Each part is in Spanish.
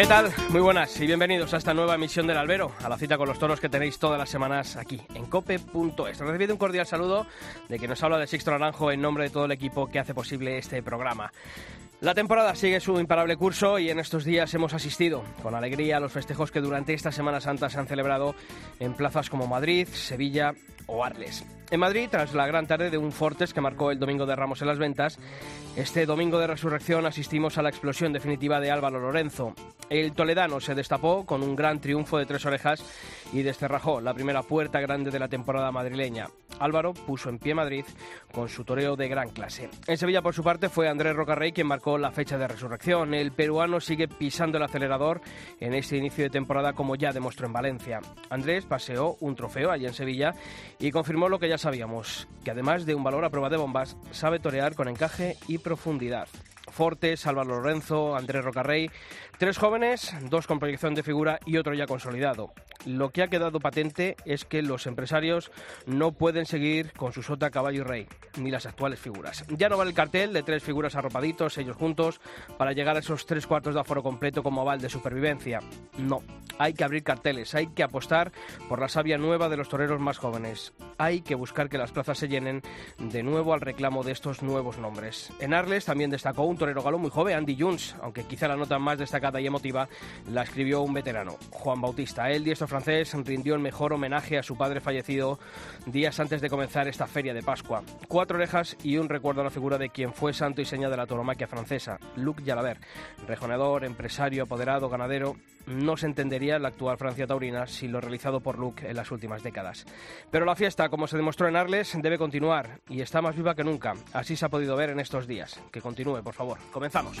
¿Qué tal? Muy buenas y bienvenidos a esta nueva emisión del Albero, a la cita con los toros que tenéis todas las semanas aquí en cope.es. Recibido un cordial saludo de que nos habla de Sixto Naranjo en nombre de todo el equipo que hace posible este programa. La temporada sigue su imparable curso y en estos días hemos asistido con alegría a los festejos que durante esta Semana Santa se han celebrado en plazas como Madrid, Sevilla o. En Madrid, tras la gran tarde de un Fortes que marcó el domingo de Ramos en las ventas, este domingo de resurrección asistimos a la explosión definitiva de Álvaro Lorenzo. El toledano se destapó con un gran triunfo de tres orejas y descerrajó la primera puerta grande de la temporada madrileña. Álvaro puso en pie Madrid con su toreo de gran clase. En Sevilla, por su parte, fue Andrés Rocarrey quien marcó la fecha de resurrección. El peruano sigue pisando el acelerador en este inicio de temporada como ya demostró en Valencia. Andrés paseó un trofeo allí en Sevilla y confirmó lo que ya sabíamos, que además de un valor a prueba de bombas, sabe torear con encaje y profundidad. Fortes, Álvaro Lorenzo, Andrés Rocarrey, tres jóvenes, dos con proyección de figura y otro ya consolidado. Lo que ha quedado patente es que los empresarios no pueden seguir con su sota caballo y rey, ni las actuales figuras. Ya no vale el cartel de tres figuras arropaditos, ellos juntos, para llegar a esos tres cuartos de aforo completo como aval de supervivencia. No, hay que abrir carteles, hay que apostar por la savia nueva de los toreros más jóvenes. Hay que buscar que las plazas se llenen de nuevo al reclamo de estos nuevos nombres. En Arles también destacó un torero galo muy joven, Andy Jones, aunque quizá la nota más destacada y emotiva la escribió un veterano, Juan Bautista. El diestro francés rindió el mejor homenaje a su padre fallecido días antes de comenzar esta feria de Pascua. Cuatro orejas y un recuerdo a la figura de quien fue santo y seña de la tauromaquia francesa, Luc Jalabert, rejoneador, empresario, apoderado, ganadero. No se entendería la actual Francia taurina sin lo realizado por Luc en las últimas décadas. Pero la fiesta, como se demostró en Arles, debe continuar y está más viva que nunca. Así se ha podido ver en estos días. Que continúe, por favor. Comenzamos.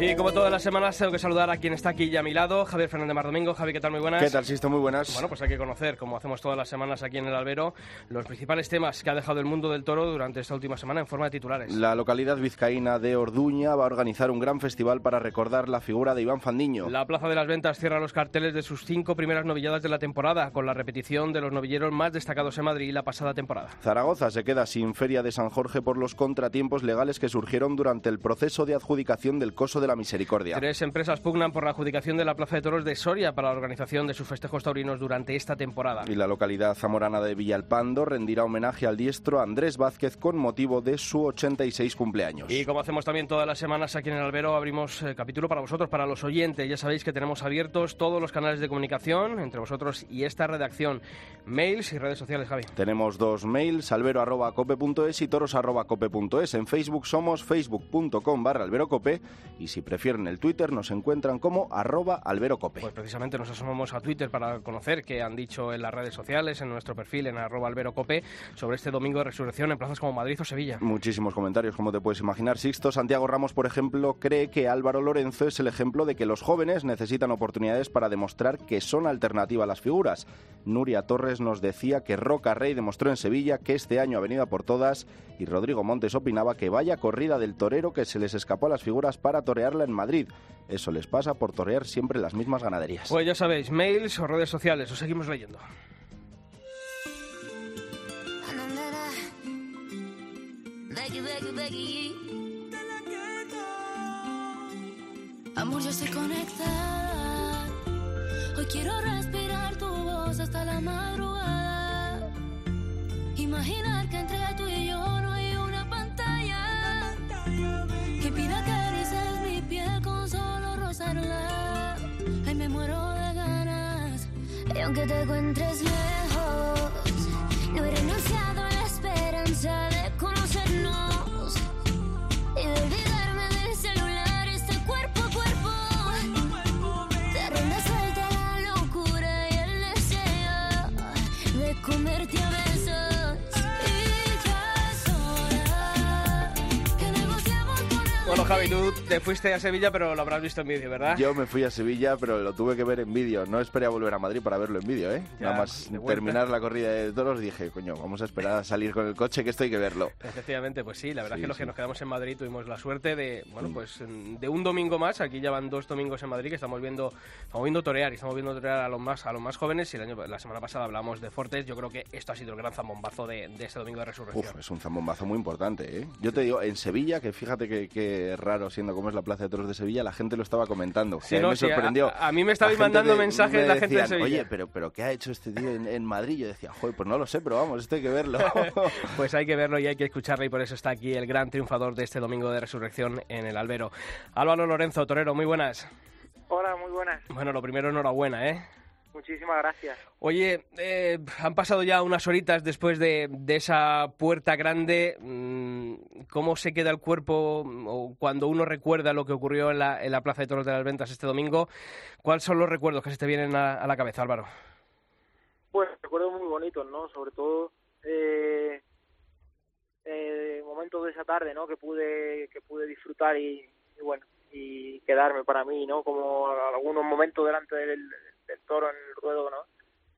Y como todas las semanas tengo que saludar a quien está aquí ya a mi lado, Javier Fernández Mar Domingo. Javi, ¿qué tal? Muy buenas. ¿Qué tal, Sisto? Muy buenas. Bueno, pues hay que conocer, como hacemos todas las semanas aquí en el Albero, los principales temas que ha dejado el mundo del toro durante esta última semana en forma de titulares. La localidad vizcaína de Orduña va a organizar un gran festival para recordar la figura de Iván Fandiño. La Plaza de las Ventas cierra los carteles de sus cinco primeras novilladas de la temporada, con la repetición de los novilleros más destacados en Madrid la pasada temporada. Zaragoza se queda sin Feria de San Jorge por los contratiempos legales que surgieron durante el proceso de adjudicación del Coso de la Misericordia. Tres empresas pugnan por la adjudicación de la Plaza de Toros de Soria para la organización de sus festejos taurinos durante esta temporada. Y la localidad zamorana de Villalpando rendirá homenaje al diestro Andrés Vázquez con motivo de su 86 cumpleaños. Y como hacemos también todas las semanas aquí en el Albero, abrimos eh, capítulo para vosotros, para los oyentes. Ya sabéis que tenemos abiertos todos los canales de comunicación entre vosotros y esta redacción. Mails y redes sociales, Javi. Tenemos dos mails, albero.cope.es y toros.cope.es. En Facebook somos facebook.com barra alberocope y si prefieren el Twitter nos encuentran como arroba alberocope. Pues precisamente nos asomamos a Twitter para conocer qué han dicho en las redes sociales, en nuestro perfil en arroba alberocope, sobre este domingo de resurrección en plazas como Madrid o Sevilla. Muchísimos comentarios, como te puedes imaginar. Sixto Santiago Ramos, por ejemplo, cree que Álvaro Lorenzo es el ejemplo de que los jóvenes necesitan oportunidades para demostrar que son alternativa a las figuras. Nuria Torres nos decía que Roca Rey demostró en Sevilla que este año ha venido a por todas y Rodrigo Montes opinaba que vaya corrida del torero que se les escapó a las figuras para torearla en Madrid. Eso les pasa por torear siempre las mismas ganaderías. Pues ya sabéis, mails o redes sociales, os seguimos leyendo. Amor, yo sé conectar. Hoy quiero respirar tu voz hasta la madrugada. Imaginar que entre tú y muero de ganas. Yo aunque te encuentres lejos, Bueno, Javi, tú te fuiste a Sevilla, pero lo habrás visto en vídeo, ¿verdad? Yo me fui a Sevilla, pero lo tuve que ver en vídeo. No esperé a volver a Madrid para verlo en vídeo, ¿eh? Ya, Nada más vuelta. terminar la corrida de toros dije, coño, vamos a esperar a salir con el coche, que esto hay que verlo. Efectivamente, pues sí, la verdad Sí, es que los sí. que nos quedamos en Madrid tuvimos la suerte de, bueno, Mm. pues de un domingo más, aquí ya van dos domingos en Madrid que estamos viendo, estamos viendo torear y estamos viendo torear a los más, a los más jóvenes y el año, la semana pasada hablamos de Fortes, yo creo que esto ha sido el gran zambombazo de, de este domingo de resurrección. Uf, es un zambombazo muy importante, ¿eh? Yo te digo, en Sevilla, que fíjate que, que raro siendo como es la Plaza de Toros de Sevilla, la gente lo estaba comentando. Sí, que a mí no, me a- sorprendió. a mí me estabais mandando de- mensajes me la gente de Sevilla. Oye, pero, pero ¿qué ha hecho este tío en, en Madrid? Yo decía, joder, pues no lo sé, pero vamos, esto hay que verlo. Pues hay que verlo y hay que escucharlo y por eso está aquí el gran triunfador de este domingo de resurrección en el Albero. Álvaro Lorenzo, torero, muy buenas. Hola, muy buenas. Bueno, lo primero, enhorabuena, ¿eh? Muchísimas gracias. Oye, eh, han pasado ya unas horitas después de, de esa puerta grande. Mm, ¿Cómo se queda el cuerpo o cuando uno recuerda lo que ocurrió en la, en la Plaza de Toros de las Ventas este domingo? ¿Cuáles son los recuerdos que se te vienen a, a la cabeza, Álvaro? Pues recuerdos muy bonitos, ¿no? Sobre todo eh, eh, momentos de esa tarde, ¿no? Que pude que pude disfrutar y, y bueno y quedarme para mí, ¿no? Como algunos momentos delante del, del toro en el ruedo, ¿no?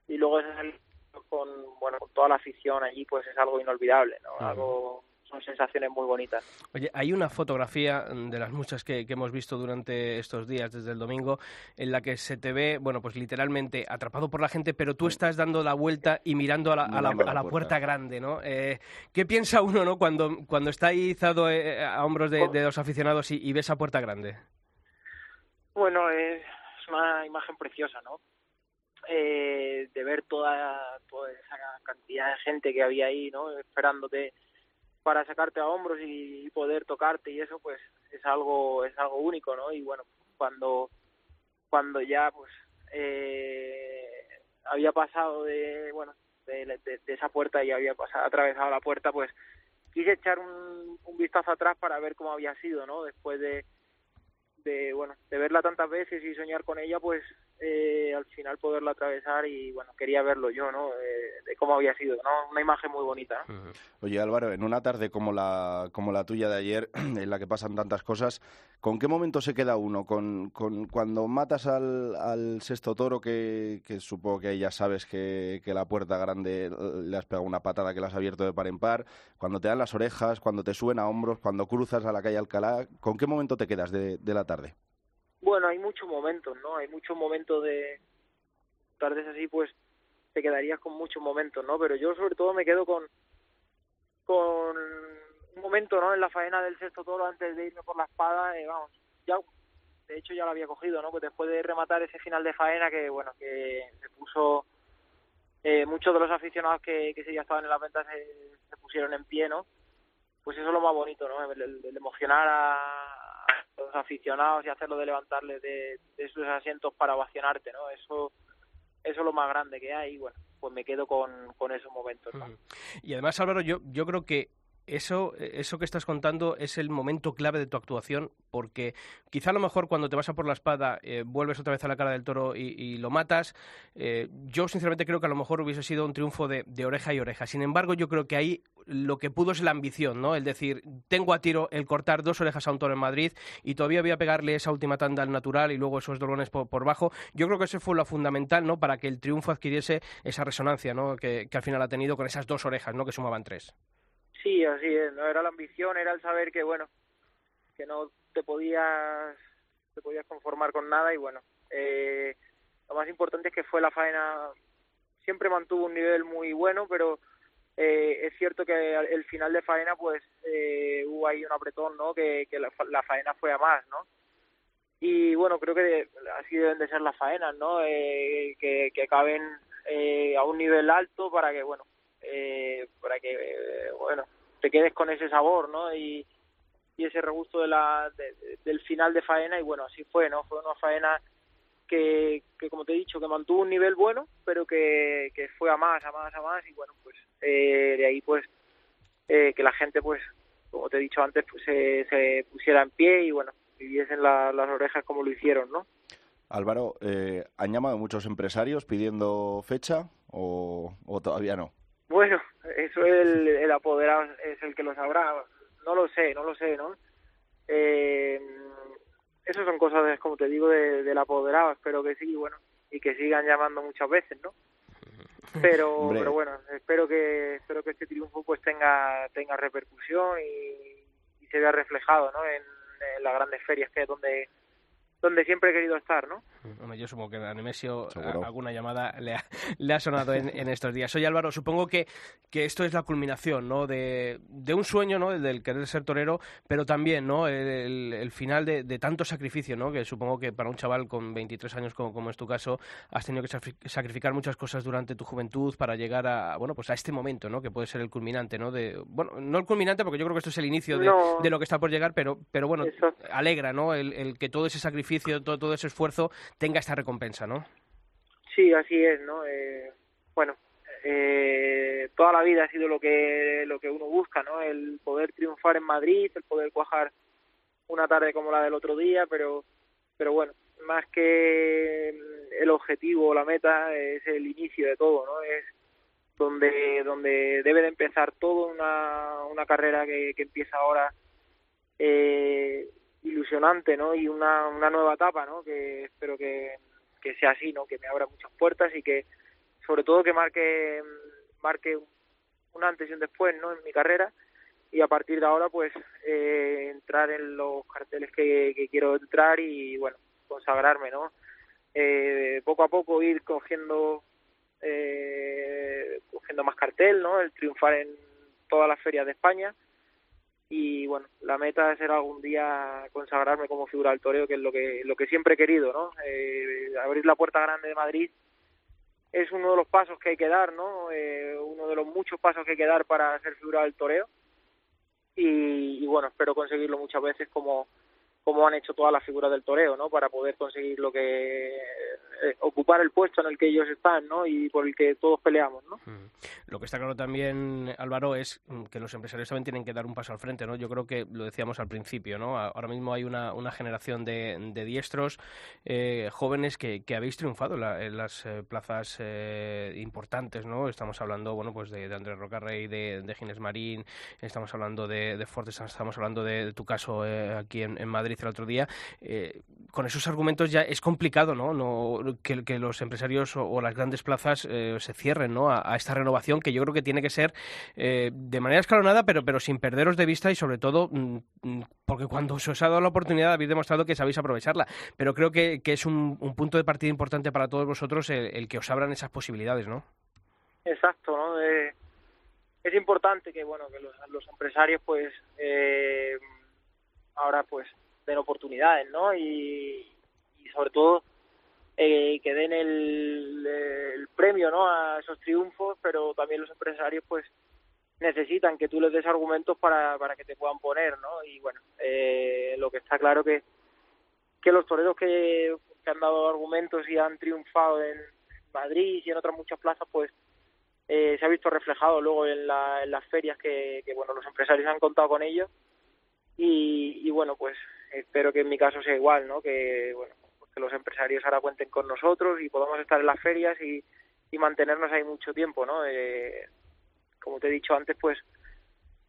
Y luego ese salir con bueno con toda la afición allí, pues es algo inolvidable, ¿no? Algo son sensaciones muy bonitas. Oye, hay una fotografía de las muchas que, que hemos visto durante estos días, desde el domingo, en la que se te ve, bueno, pues literalmente atrapado por la gente, pero tú estás dando la vuelta y mirando a la, a la- a la a la puerta. grande, ¿no? Eh, ¿Qué piensa uno, no, cuando, cuando está ahí izado eh, a hombros de, de los aficionados y, y ve esa puerta grande? Bueno, es una imagen preciosa, ¿no? Eh, de ver toda, toda esa cantidad de gente que había ahí, ¿no? Esperándote para sacarte a hombros y poder tocarte y eso, pues es algo es algo único, ¿no? Y bueno, cuando cuando ya pues eh, había pasado de bueno de, esa puerta y había pasado atravesado la puerta, pues quise echar un, un vistazo atrás para ver cómo había sido, ¿no? Después de de bueno de verla tantas veces y soñar con ella pues eh, al final poderla atravesar y bueno quería verlo yo no Eh, de cómo había sido no una imagen muy bonita. Oye Álvaro, en una tarde como la, como la tuya de ayer, en la que pasan tantas cosas, ¿con qué momento se queda uno? ¿Con, con cuando matas al, al sexto toro, que, que supongo que ya sabes que, que la puerta grande le has pegado una patada que la has abierto de par en par, cuando te dan las orejas, cuando te suben a hombros, cuando cruzas a la calle Alcalá, ¿con qué momento te quedas de, de la tarde? bueno hay muchos momentos no hay muchos momentos de tardes así pues te quedarías con muchos momentos no pero yo sobre todo me quedo con con un momento no en la faena del sexto toro antes de irme por la espada eh, vamos ya de hecho ya lo había cogido no pues después de rematar ese final de faena que bueno que se puso eh, muchos de los aficionados que, que día estaban en las ventas se, pusieron en pie no pues eso es lo más bonito no el, emocionar a los aficionados y hacerlo de levantarles de, de sus asientos para ovacionarte no eso eso es lo más grande que hay y bueno pues me quedo con, con esos momentos. Y además, Álvaro, yo, yo creo que eso, eso que estás contando es el momento clave de tu actuación, porque quizá a lo mejor cuando te vas a por la espada eh, vuelves otra vez a la cara del toro y, lo matas. eh, yo sinceramente creo que a lo mejor hubiese sido un triunfo de, oreja y oreja. Sin embargo, yo creo que ahí lo que pudo es la ambición, ¿no? El decir, tengo a tiro el cortar dos orejas a un toro en Madrid y todavía voy a pegarle esa última tanda al natural y luego esos dolones por, por bajo. Yo creo que eso fue lo fundamental, ¿no? Para que el triunfo adquiriese esa resonancia, ¿no? Que, que al final ha tenido con esas dos orejas, ¿no? Que sumaban tres. Sí, así es, no era la ambición, era el saber que bueno, que no te podías te podías conformar con nada y bueno, eh, lo más importante es que fue la faena siempre mantuvo un nivel muy bueno, pero eh, es cierto que el final de faena pues eh, hubo ahí un apretón, ¿no? Que, que la, la faena fue a más, ¿no? Y bueno, creo que así deben de ser las faenas, ¿no? Eh, que, que acaben eh, a un nivel alto para que, bueno, eh, para que, eh, bueno, te quedes con ese sabor, ¿no? Y, y ese regusto de la, de- de- del final de faena y bueno, así fue, ¿no? Fue una faena que, que como te he dicho, que mantuvo un nivel bueno, pero que, que fue a más, a más, a más y bueno, pues eh, de ahí pues eh, que la gente pues, como te he dicho antes, pues se, se pusiera en pie y bueno, viviesen la- las orejas como lo hicieron, ¿no? Álvaro, eh, ¿han llamado muchos empresarios pidiendo fecha o, o todavía no? Bueno, eso el, el apoderado es el que lo sabrá. No lo sé, no lo sé, ¿no? Eh, eso son cosas, como te digo, de, del apoderado. Espero que sí, bueno, y que sigan llamando muchas veces, ¿no? Pero, Hombre. pero bueno, espero que espero que este triunfo pues tenga tenga repercusión y, y se vea reflejado, ¿no? En, en las grandes ferias que es donde donde siempre he querido estar, ¿no? Hombre, yo supongo que a Nemesio a- alguna llamada le ha, le ha sonado en, en estos días. Oye Álvaro, supongo que, que esto es la culminación ¿no? de, de un sueño, ¿no? el del querer ser torero, pero también ¿no? el, final de, de tanto sacrificio, ¿no? que supongo que para un chaval con 23 años como, como es tu caso, has tenido que sacrificar muchas cosas durante tu juventud para llegar a, bueno, pues a este momento, ¿no? que puede ser el culminante. ¿no? De, bueno, no el culminante porque yo creo que esto es el inicio de, No. de lo que está por llegar, pero, pero bueno, Eso. alegra ¿no? el, el que todo ese sacrificio, todo, ese esfuerzo tenga esta recompensa, ¿no? Sí, así es, ¿no? Eh, bueno, eh, toda la vida ha sido lo que lo que uno busca, ¿no? El poder triunfar en Madrid, el poder cuajar una tarde como la del otro día, pero pero bueno, más que el objetivo o la meta es el inicio de todo, ¿no? Es donde donde debe de empezar todo una una carrera que, que empieza ahora eh, ilusionante, ¿no? Y una, una nueva etapa, ¿no? Que espero que, que sea así, ¿no? Que me abra muchas puertas y que, sobre todo, que marque, marque un antes y un después, ¿no? En mi carrera y a partir de ahora, pues, eh, entrar en los carteles que, quiero entrar y, bueno, consagrarme, ¿no? Eh, poco a poco ir cogiendo, eh, cogiendo más cartel, ¿no? El triunfar en todas las ferias de España y bueno la meta es ser algún día consagrarme como figura del toreo que es lo que lo que siempre he querido no Eh, abrir la puerta grande de Madrid es uno de los pasos que hay que dar no Eh, uno de los muchos pasos que hay que dar para ser figura del toreo. Y, y bueno espero conseguirlo muchas veces como como han hecho todas las figuras del toreo no para poder conseguir lo que eh, ocupar el puesto en el que ellos están no y por el que todos peleamos no. Lo que está claro también, Álvaro, es que los empresarios también tienen que dar un paso al frente, ¿no? Yo creo que lo decíamos al principio, ¿no? Ahora mismo hay una, una generación de, de diestros eh, jóvenes que, que habéis triunfado la- en las eh, plazas eh, importantes, ¿no? Estamos hablando, bueno, pues de, de Andrés Rocarrey, de, de Ginés Marín, estamos hablando de, de Fortes, estamos hablando de, de tu caso eh, aquí en, en Madrid el otro día. Eh, con esos argumentos ya es complicado, ¿no? no que, los empresarios o, las grandes plazas eh, se cierren, ¿no? A, esta renovación que yo creo que tiene que ser eh, de manera escalonada, pero, pero sin perderos de vista y sobre todo mm, mm, porque cuando se os ha dado la oportunidad habéis demostrado que sabéis aprovecharla. Pero creo que, que es un, un punto de partida importante para todos vosotros el, que os abran esas posibilidades, ¿no? Exacto. Eh, es importante que, bueno, que los, los empresarios, pues, ahora, pues, den oportunidades, ¿no? Y, sobre todo, eh, que den el, el premio, ¿no? A esos triunfos, pero también los empresarios, pues, necesitan que tú les des argumentos para, para que te puedan poner, ¿no? Y, bueno, eh, lo que está claro que, que los toreros que, que han dado argumentos y han triunfado en Madrid y en otras muchas plazas, pues, eh, se ha visto reflejado luego en, la- en las ferias que, que, bueno los empresarios han contado con ellos y, y, bueno pues espero que en mi caso sea igual no que bueno pues que los empresarios ahora cuenten con nosotros y podamos estar en las ferias y, y mantenernos ahí mucho tiempo no Eh, como te he dicho antes pues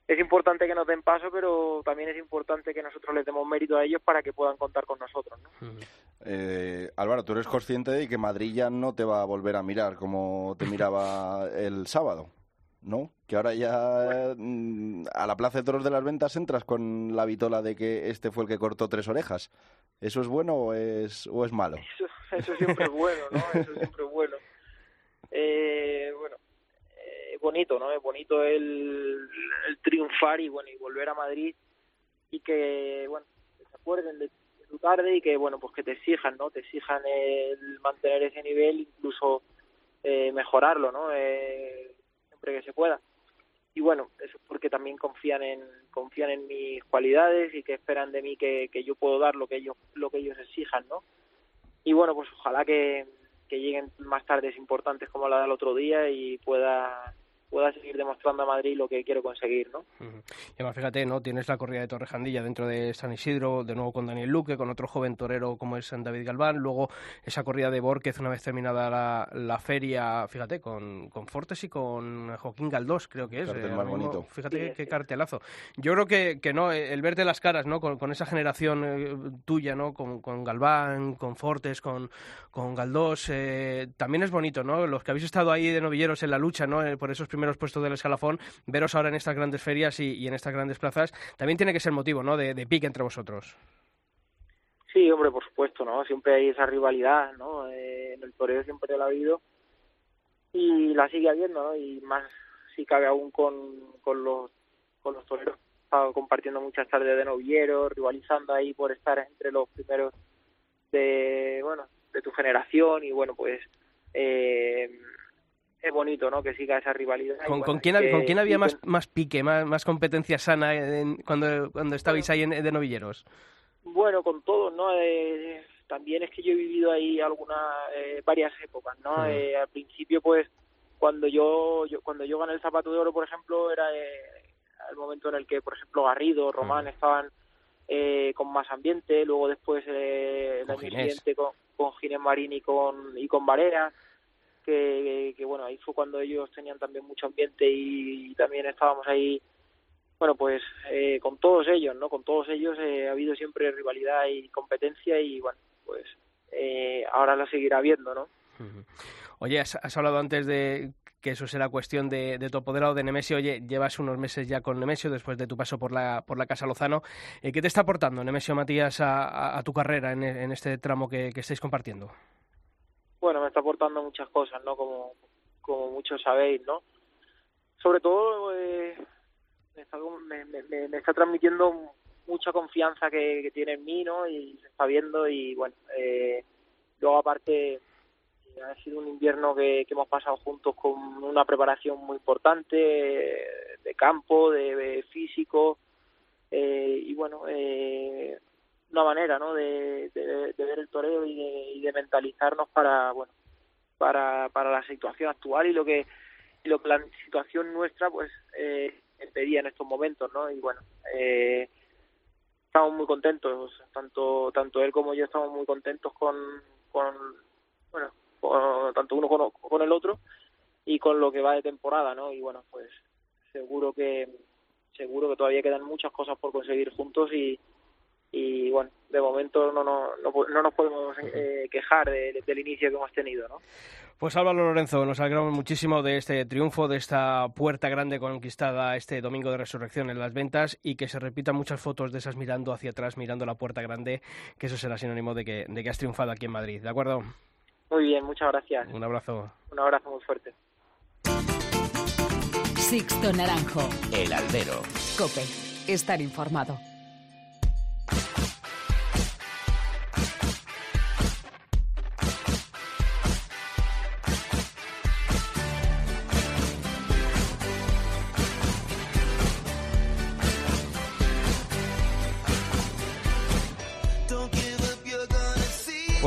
es importante que nos den paso pero también es importante que nosotros les demos mérito a ellos para que puedan contar con nosotros ¿no? Eh, Álvaro, tú eres consciente de que Madrid ya no te va a volver a mirar como te miraba el sábado, ¿no? Que ahora ya mm, a la Plaza de Toros de las Ventas entras con la vitola de que este fue el que cortó tres orejas. ¿Eso es bueno o es, o es malo? Eso, eso siempre es bueno, ¿no? Eso siempre es bueno. Eh, bueno, eh, bonito, ¿no? Es bonito el, el triunfar y, bueno, y volver a Madrid y que, bueno, que se acuerden de, de tu tarde y que, bueno, pues que te exijan, ¿no? Te exijan el mantener ese nivel, incluso eh, mejorarlo, ¿no? Eh, que se pueda. Y bueno, eso es porque también confían en confían en mis cualidades y que esperan de mí que, que yo puedo dar lo que ellos lo que ellos exijan, ¿no? y bueno, pues ojalá que, que lleguen más tardes importantes como la del otro día y pueda pueda seguir demostrando a Madrid lo que quiero conseguir, ¿no? Y además, fíjate, ¿no? Tienes la corrida de Torrejandilla dentro de San Isidro, de nuevo con Daniel Luque, con otro joven torero como es David Galván, luego esa corrida de Borquez una vez terminada la, la feria, fíjate, con, con Fortes y con Joaquín Galdós, creo que es. Cartel eh, más mismo. bonito. Fíjate Sí, qué, qué sí. cartelazo. Yo creo que, que no, eh, el verte las caras, ¿no? Con, con esa generación eh, tuya, ¿no? Con, con Galván, con Fortes, con, con Galdós, eh, también es bonito, ¿no? Los que habéis estado ahí de novilleros en la lucha, ¿no? Eh, por esos primeros puestos del escalafón, veros ahora en estas grandes ferias y, en estas grandes plazas, también tiene que ser motivo, ¿no? De, pique entre vosotros. Sí, hombre, por supuesto, ¿no? Siempre hay esa rivalidad, ¿no? Eh, en el toreo siempre la ha habido y la sigue habiendo. Y más si cabe aún con, con los con los toreros. Compartiendo muchas tardes de novilleros, rivalizando ahí por estar entre los primeros de, bueno, de tu generación y bueno, pues eh, es bonito, ¿no? Que siga esa rivalidad. ¿Con, bueno, con quién, que- con quién había más, más pique, más, más competencia sana en- cuando, cuando estabais ahí en, de novilleros? Bueno, con todos, ¿no? Eh, también es que yo he vivido ahí algunas, eh, varias épocas, ¿no? Mm. Eh, al principio, pues, cuando yo, yo cuando yo gané el zapato de oro, por ejemplo, era eh, el momento en el que, por ejemplo, Garrido, Román Mm. estaban eh, con más ambiente, luego después eh, el año siguiente con, con Ginés Marín y con, y con Varela, que, bueno, ahí fue cuando ellos tenían también mucho ambiente y, también estábamos ahí bueno, pues eh, con todos ellos, ¿no? Con todos ellos eh, ha habido siempre rivalidad y competencia y, bueno, pues eh, ahora la seguirá habiendo, ¿no? Oye, has, has hablado antes de que eso será cuestión de, tu apoderado de Nemesio. Oye, llevas unos meses ya con Nemesio después de tu paso por la, por la Casa Lozano. Eh, ¿Qué te está aportando Nemesio Matías a, a- tu carrera en, en este tramo que, que estáis compartiendo? Bueno, me está aportando muchas cosas, ¿no? Como, como muchos sabéis, ¿no? Sobre todo, eh, me, está, me, me- me está transmitiendo mucha confianza que, tiene en mí, ¿no? Y se está viendo y, bueno, eh, luego aparte eh, ha sido un invierno que, que hemos pasado juntos con una preparación muy importante eh, de campo, de, de físico eh, y bueno, eh, una manera ¿no? de, ver el toreo y de, y de mentalizarnos para bueno para, para la situación actual y lo que lo que la situación nuestra pues eh, pedía en estos momentos no y bueno eh, estamos muy contentos tanto tanto él como yo estamos muy contentos con con bueno tanto uno con, con el otro y con lo que va de temporada no y bueno pues seguro que seguro que todavía quedan muchas cosas por conseguir juntos y y bueno de momento no no, no, no nos podemos eh, quejar de- del inicio que hemos tenido no Pues Álvaro Lorenzo, nos alegramos muchísimo de este triunfo, de esta puerta grande conquistada este domingo de resurrección en las ventas y que se repitan muchas fotos de esas mirando hacia atrás, mirando la puerta grande, que eso será sinónimo de que, de que has triunfado aquí en Madrid. ¿De acuerdo? muy bien muchas gracias Un abrazo. un abrazo muy fuerte Sixto Naranjo. El albero. Cope. Estar informado.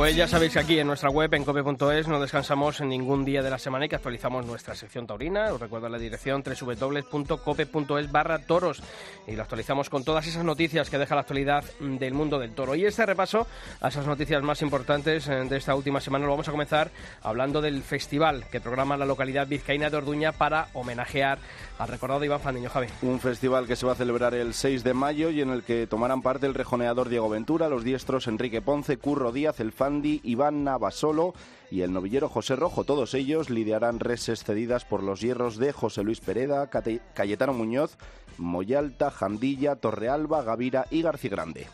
Pues ya sabéis que aquí en nuestra web, en cope.es, no descansamos en ningún día de la semana y que actualizamos nuestra sección taurina. Os recuerdo la dirección www.cope.es barra toros y lo actualizamos con todas esas noticias que deja la actualidad del mundo del toro. Y este repaso a esas noticias más importantes eh, de esta última semana lo vamos a comenzar hablando del festival que programa la localidad vizcaína de Orduña para homenajear al recordado Iván Fandiño, Javi. Un festival que se va a celebrar el 6 de mayo y en el que tomarán parte el rejoneador Diego Ventura, los diestros Enrique Ponce, Curro Díaz, el Fandi, Iván Navasolo y el novillero José Rojo. Todos ellos lidiarán reses cedidas por los hierros de José Luis Pereda, Cayetano Muñoz, Moyalta, Jandilla, Torrealba, Gavira y García Grande.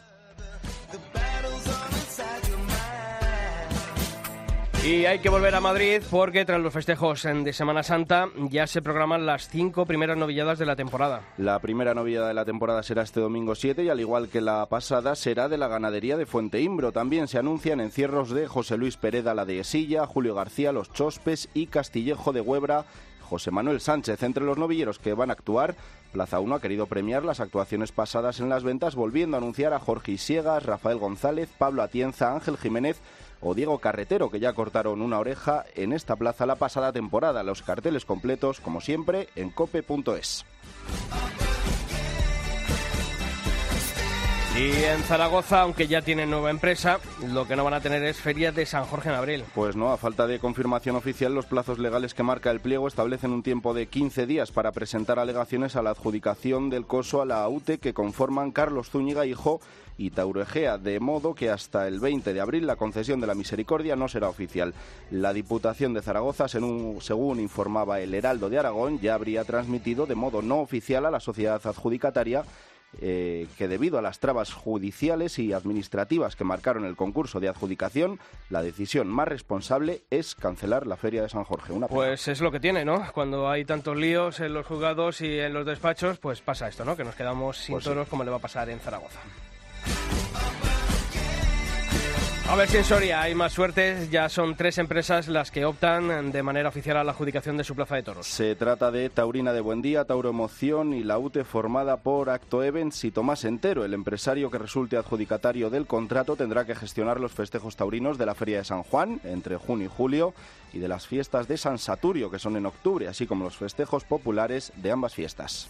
Y hay que volver a Madrid porque tras los festejos de Semana Santa ya se programan las cinco primeras novilladas de la temporada. La primera novillada de la temporada será este domingo 7 y al igual que la pasada será de la ganadería de Fuente Imbro. También se anuncian encierros de José Luis Pereda la Dehesilla, Julio García Los Chospes y Castillejo de Huebra. José Manuel Sánchez, entre los novilleros que van a actuar, Plaza 1 ha querido premiar las actuaciones pasadas en las ventas, volviendo a anunciar a Jorge Isiegas, Rafael González, Pablo Atienza, Ángel Jiménez, o Diego Carretero, que ya cortaron una oreja en esta plaza la pasada temporada. Los carteles completos, como siempre, en cope.es. Y en Zaragoza, aunque ya tienen nueva empresa, lo que no van a tener es Feria de San Jorge en abril. Pues no, a falta de confirmación oficial, los plazos legales que marca el pliego establecen un tiempo de 15 días para presentar alegaciones a la adjudicación del coso a la AUTE que conforman Carlos Zúñiga, hijo, y Tauro Egea, de modo que hasta el 20 de abril la concesión de la misericordia no será oficial. La Diputación de Zaragoza, según informaba el Heraldo de Aragón, ya habría transmitido de modo no oficial a la sociedad adjudicataria eh, que debido a las trabas judiciales y administrativas que marcaron el concurso de adjudicación, la decisión más responsable es cancelar la Feria de San Jorge. Una. Pues es lo que tiene, ¿no? Cuando hay tantos líos en los juzgados y en los despachos, pues pasa esto, ¿no? Que nos quedamos sin Pues sí. toros como le va a pasar en Zaragoza. A ver si en Soria hay más suerte. Ya son tres empresas las que optan de manera oficial a la adjudicación de su plaza de toros. Se trata de Taurina de Buendía, Tauro Emoción y la UTE formada por Acto Events y Tomás Entero. El empresario que resulte adjudicatario del contrato tendrá que gestionar los festejos taurinos de la Feria de San Juan entre junio y julio y de las fiestas de San Saturio, que son en octubre, así como los festejos populares de ambas fiestas.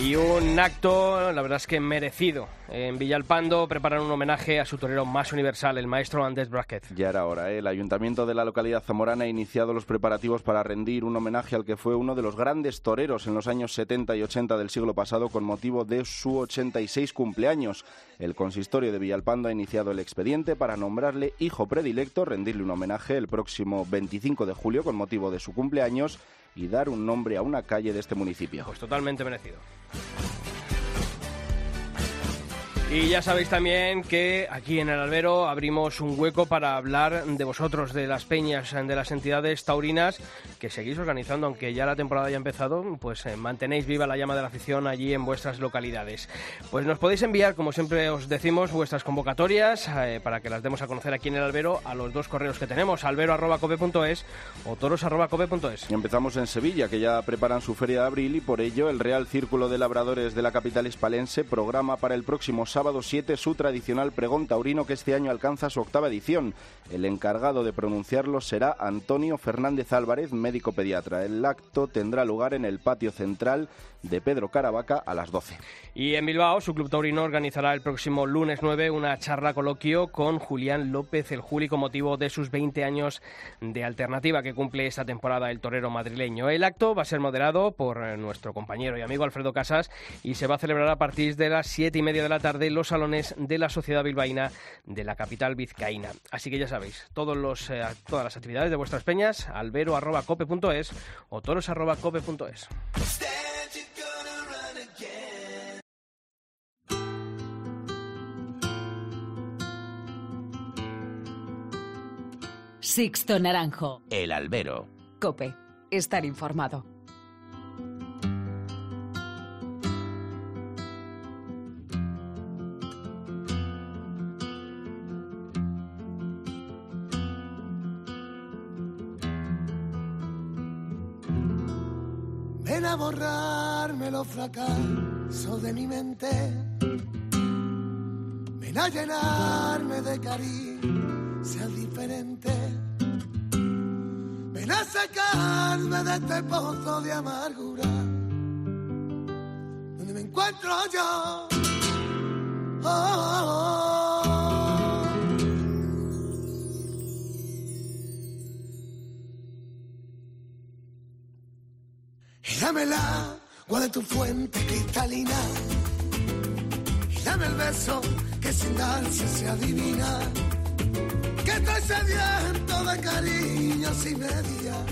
Y un acto, la verdad es que merecido. En Villalpando preparan un homenaje a su torero más universal, el maestro Andrés Braquet. Ya era hora, ¿eh? el ayuntamiento de la localidad zamorana ha iniciado los preparativos para rendir un homenaje al que fue uno de los grandes toreros en los años 70 y 80 del siglo pasado con motivo de su 86 cumpleaños. El consistorio de Villalpando ha iniciado el expediente para nombrarle hijo predilecto, rendirle un homenaje el próximo 25 de julio con motivo de su cumpleaños y dar un nombre a una calle de este municipio. Pues totalmente merecido. Y ya sabéis también que aquí en el albero abrimos un hueco para hablar de vosotros, de las peñas, de las entidades taurinas que seguís organizando, aunque ya la temporada haya empezado, pues eh, mantenéis viva la llama de la afición allí en vuestras localidades. Pues nos podéis enviar, como siempre os decimos, vuestras convocatorias eh, para que las demos a conocer aquí en el albero a los dos correos que tenemos, albero.cope.es o toros.cope.es. Empezamos en Sevilla, que ya preparan su feria de abril y por ello el Real Círculo de Labradores de la capital hispalense programa para el próximo sábado 7 su tradicional pregón taurino que este año alcanza su octava edición. El encargado de pronunciarlo será Antonio Fernández Álvarez, médico pediatra. El acto tendrá lugar en el patio central de Pedro Caravaca a las 12. Y en Bilbao, su club taurino organizará el próximo lunes 9 una charla coloquio con Julián López el Juli con motivo de sus 20 años de alternativa que cumple esta temporada el torero madrileño. El acto va a ser moderado por nuestro compañero y amigo Alfredo Casas y se va a celebrar a partir de las 7 y media de la tarde los salones de la Sociedad Bilbaína de la capital vizcaína. Así que ya sabéis, todos los, eh, todas las actividades de vuestras peñas, albero.cope.es o toros.cope.es. Sixto Naranjo. El albero. Cope. Estar informado. Fracasos de mi mente. Ven a llenarme de cariño, ser diferente. Ven a sacarme de este pozo de amargura. Donde me encuentro yo. Oh, oh, oh. Agua de tu fuente cristalina. Y dame el beso que sin darse se adivina. Que estoy sediento de cariño sin medida.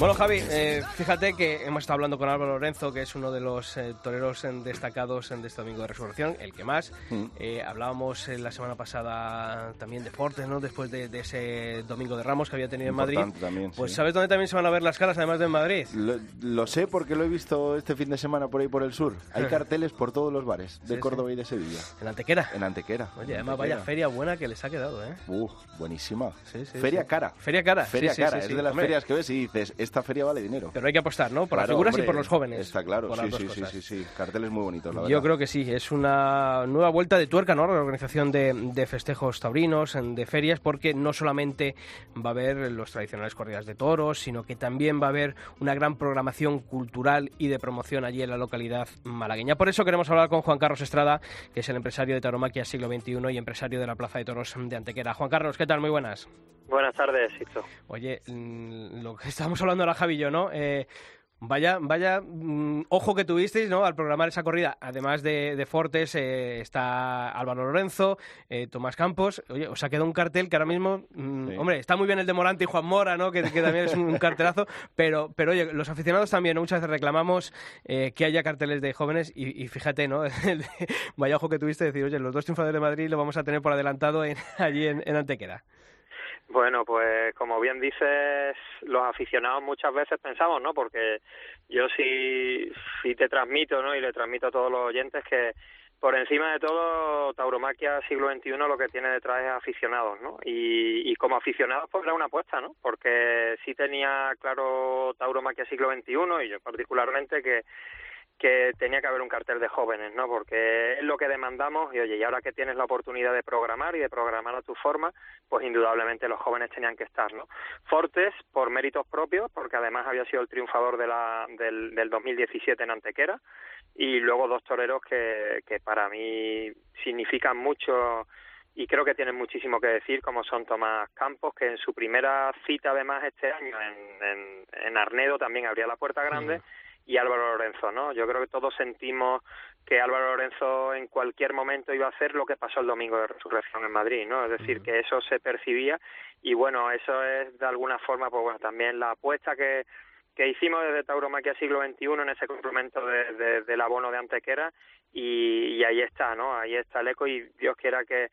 Bueno, Javi, eh, fíjate que hemos estado hablando con Álvaro Lorenzo, que es uno de los eh, toreros destacados en este Domingo de Resurrección, el que más. Mm. Eh, hablábamos eh, la semana pasada también de Fortes, ¿no? Después de, de ese Domingo de Ramos que había tenido en Madrid. Importante también, Pues sí. ¿sabes dónde también se van a ver las caras, además de en Madrid? Lo, lo sé porque lo he visto este fin de semana por ahí por el sur. Hay carteles por todos los bares de Sí, Córdoba y de Sevilla. En Antequera. En Antequera. Oye, en además vaya Antequera. feria buena que les ha quedado, ¿eh? Uh, buenísima. Sí, sí, feria sí. cara. Feria cara. Feria sí, sí, cara. sí, es sí. de las Hombre, ferias que ves y dices, esta feria vale dinero. Pero hay que apostar, ¿no? Por las figuras y por los jóvenes. Está claro, sí, sí, sí, sí, sí. Carteles muy bonitos, la verdad. Yo creo que sí, es una nueva vuelta de tuerca, ¿no? La organización de, de festejos taurinos, de ferias, porque no solamente va a haber los tradicionales corridas de toros, sino que también va a haber una gran programación cultural y de promoción allí en la localidad malagueña. Por eso queremos hablar con Juan Carlos Estrada, que es el empresario de Tauromaquia siglo XXI y empresario de la Plaza de Toros de Antequera. Juan Carlos, ¿qué tal? Muy buenas. Buenas tardes, Sixto. Oye, mm, lo que estábamos hablando ahora, Javi y yo, ¿no? Eh, vaya, vaya mm, ojo que tuvisteis, ¿no? Al programar esa corrida. Además de, de Fortes, eh, está Álvaro Lorenzo, eh, Tomás Campos. Oye, os ha quedado un cartel que ahora mismo, mm, Sí. hombre, está muy bien el de Morante y Juan Mora, ¿no? Que, que también es un, un cartelazo. Pero, pero oye, los aficionados también ¿no? muchas veces reclamamos eh, que haya carteles de jóvenes y, y fíjate, ¿no? Vaya ojo que tuviste de decir, oye, los dos triunfadores de Madrid lo vamos a tener por adelantado en- allí en, en Antequera. Bueno, pues como bien dices, los aficionados muchas veces pensamos, ¿no? Porque yo sí, sí te transmito, ¿no? Y le transmito a todos los oyentes que por encima de todo, Tauromaquia siglo XXI lo que tiene detrás es aficionados, ¿no? Y, y como aficionados pues era una apuesta, ¿no? Porque sí tenía claro Tauromaquia siglo XXI y yo particularmente que que tenía que haber un cartel de jóvenes, ¿no? Porque es lo que demandamos y oye, y ahora que tienes la oportunidad de programar y de programar a tu forma, pues indudablemente los jóvenes tenían que estar, ¿no? Fortes por méritos propios, porque además había sido el triunfador de la, del, del 2017 en Antequera, y luego dos toreros que, que para mí significan mucho y creo que tienen muchísimo que decir, como son Tomás Campos, que en su primera cita además este año en, Arnedo también abría la puerta grande, y Álvaro Lorenzo, ¿no? Yo creo que todos sentimos que Álvaro Lorenzo en cualquier momento iba a hacer lo que pasó el domingo de resurrección en Madrid, ¿no? Es decir, que eso se percibía y bueno, eso es de alguna forma, pues bueno, también la apuesta que que hicimos desde Tauromaquia siglo XXI en ese complemento de, de- del abono de Antequera y, y ahí está, ¿no? Ahí está el eco y Dios quiera que,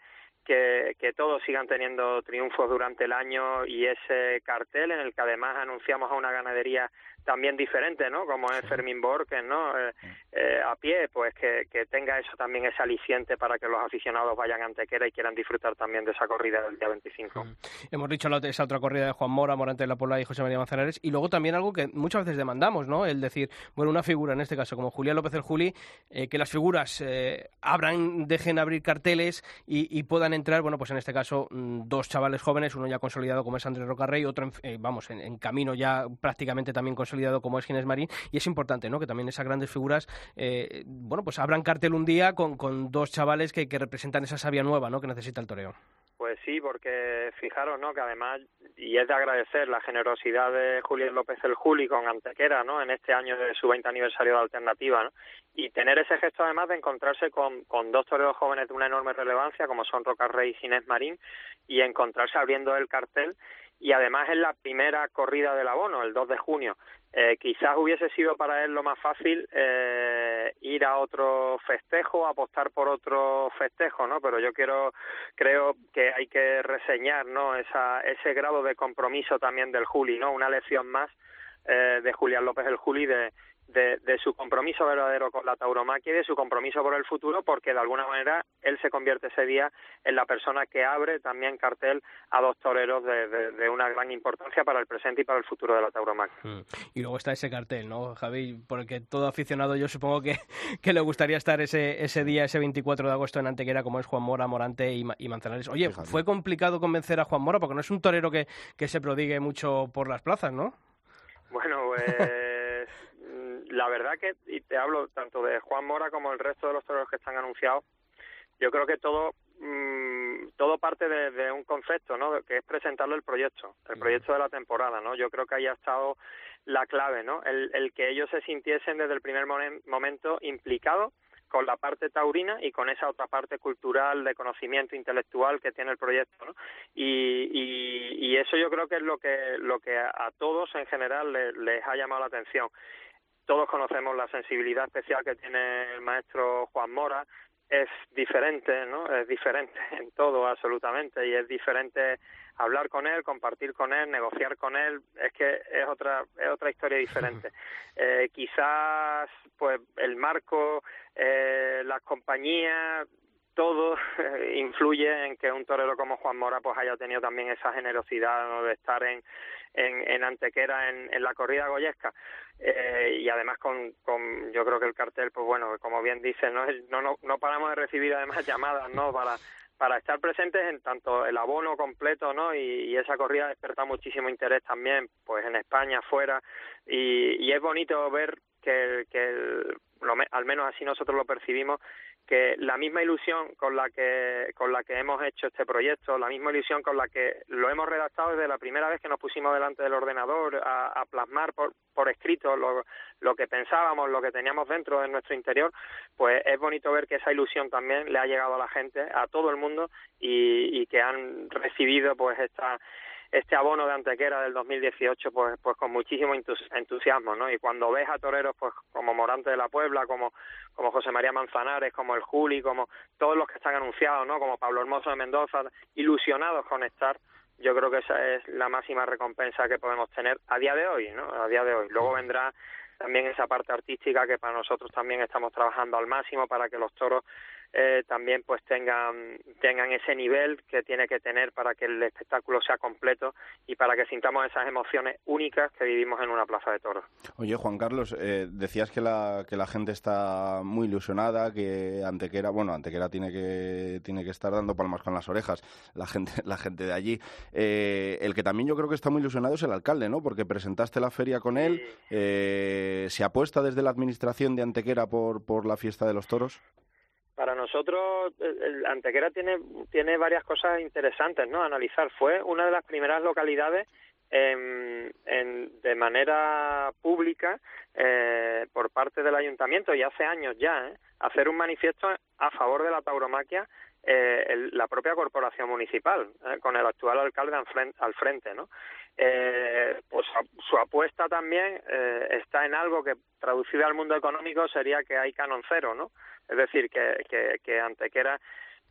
que, que todos sigan teniendo triunfos durante el año y ese cartel en el que además anunciamos a una ganadería también diferente, ¿no? Como es Fermín Borges, ¿no? Eh, eh, a pie, pues que, que tenga eso también ese aliciente para que los aficionados vayan a Antequera y quieran disfrutar también de esa corrida del día 25. Hemos dicho la, esa otra corrida de Juan Mora, Morante de la Pola y José María Manzanares. Y luego también algo que muchas veces demandamos, ¿no? El decir, bueno, una figura, en este caso, como Julián López el Juli, eh, que las figuras eh, abran, dejen abrir carteles y, y puedan entrar, bueno, pues en este caso, mm, dos chavales jóvenes, uno ya consolidado como es Andrés Rocarrey, otro, en, vamos, en, en camino ya prácticamente también consolidado como es Ginés Marín. Y es importante, ¿no? Que también esas grandes figuras, eh, bueno, pues abran cartel un día con, con dos chavales que, que representan esa savia nueva, ¿no? Que necesita el toreo. Pues sí, porque fijaros, ¿no? Que además, y es de agradecer la generosidad de Julián López el Juli con Antequera, ¿no? En este año de su 20 aniversario de Alternativa, ¿no? Y tener ese gesto además de encontrarse con, con dos toreros jóvenes de una enorme relevancia, como son Rocarrey y Ginés Marín, y encontrarse abriendo el cartel, y además es la primera corrida del abono, el 2 de junio. Eh, quizás hubiese sido para él lo más fácil eh, ir a otro festejo, apostar por otro festejo, ¿no? Pero yo quiero, creo que hay que reseñar, ¿no? Esa, ese grado de compromiso también del Juli, ¿no? Una lección más eh, de Julián López el Juli de, de, de su compromiso verdadero con la tauromaquia y de su compromiso por el futuro, porque de alguna manera él se convierte ese día en la persona que abre también cartel a dos toreros de, de, de una gran importancia para el presente y para el futuro de la tauromaquia. Mm. Y luego está ese cartel, ¿no, Javi? Porque todo aficionado yo supongo que, que le gustaría estar ese, ese día, ese 24 de agosto en Antequera, como es Juan Mora, Morante y, y Manzanares. Oye, Fíjate. fue complicado convencer a Juan Mora porque no es un torero que, que se prodigue mucho por las plazas, ¿no? Bueno, pues mm, la verdad que, y te hablo tanto de Juan Mora como el resto de los toreros que están anunciados, yo creo que todo mm, todo parte de, de un concepto, ¿no? Que es presentarle el proyecto, el proyecto de la temporada, ¿no? Yo creo que ahí ha estado la clave, ¿no? El, el que ellos se sintiesen desde el primer momen- momento implicados con la parte taurina y con esa otra parte cultural de conocimiento intelectual que tiene el proyecto, ¿no? Y, y, y eso yo creo que es lo que lo que a, a todos en general le- les ha llamado la atención. Todos conocemos la sensibilidad especial que tiene el maestro Juan Mora, es diferente, ¿no? Es diferente en todo, absolutamente, y es diferente hablar con él, compartir con él, negociar con él, es que es otra es otra historia diferente. Eh, quizás, pues, el marco, eh, las compañías todo eh, influye en que un torero como Juan Mora pues haya tenido también esa generosidad ¿no? de estar en, en, en Antequera en, la corrida goyesca eh, y además con, con yo creo que el cartel pues bueno como bien dice no no no, paramos de recibir además llamadas no para para estar presentes en tanto el abono completo, ¿no? Y, esa corrida ha despertado muchísimo interés también, pues en España, fuera, y, y es bonito ver que, que lo al menos así nosotros lo percibimos, que la misma ilusión con la que con la que hemos hecho este proyecto, la misma ilusión con la que lo hemos redactado desde la primera vez que nos pusimos delante del ordenador a, a plasmar por, por escrito lo, lo que pensábamos, lo que teníamos dentro de nuestro interior, pues es bonito ver que esa ilusión también le ha llegado a la gente, a todo el mundo y, y que han recibido pues esta este abono de Antequera del 2018 pues pues con muchísimo entus- entusiasmo, ¿no? Y cuando ves a toreros pues como Morante de la Puebla, como como José María Manzanares, como el Juli, como todos los que están anunciados, ¿no? Como Pablo Hermoso de Mendoza, ilusionados con estar, yo creo que esa es la máxima recompensa que podemos tener a día de hoy, ¿no? A día de hoy. Luego vendrá también esa parte artística que para nosotros también estamos trabajando al máximo para que los toros eh, también pues tengan tengan ese nivel que tiene que tener para que el espectáculo sea completo y para que sintamos esas emociones únicas que vivimos en una plaza de toros. Oye, Juan Carlos, eh, decías que la, que la gente está muy ilusionada, que Antequera, bueno, Antequera tiene que, tiene que estar dando palmas con las orejas, la gente, la gente de allí. Eh, el que también yo creo que está muy ilusionado es el alcalde, ¿no? Porque presentaste la feria con él, eh, ¿se apuesta desde la administración de Antequera por, por la fiesta de los toros? Para nosotros, el Antequera tiene, tiene varias cosas interesantes ¿no? a analizar. Fue una de las primeras localidades en, en- de manera pública eh, por parte del ayuntamiento, y hace años ya, ¿eh? hacer un manifiesto a favor de la tauromaquia eh, el- la propia corporación municipal, ¿eh? con el actual alcalde al frente, ¿no? Eh, pues su apuesta también eh, está en algo que traducido al mundo económico sería que hay canon cero, ¿no? Es decir, que, que, que Antequera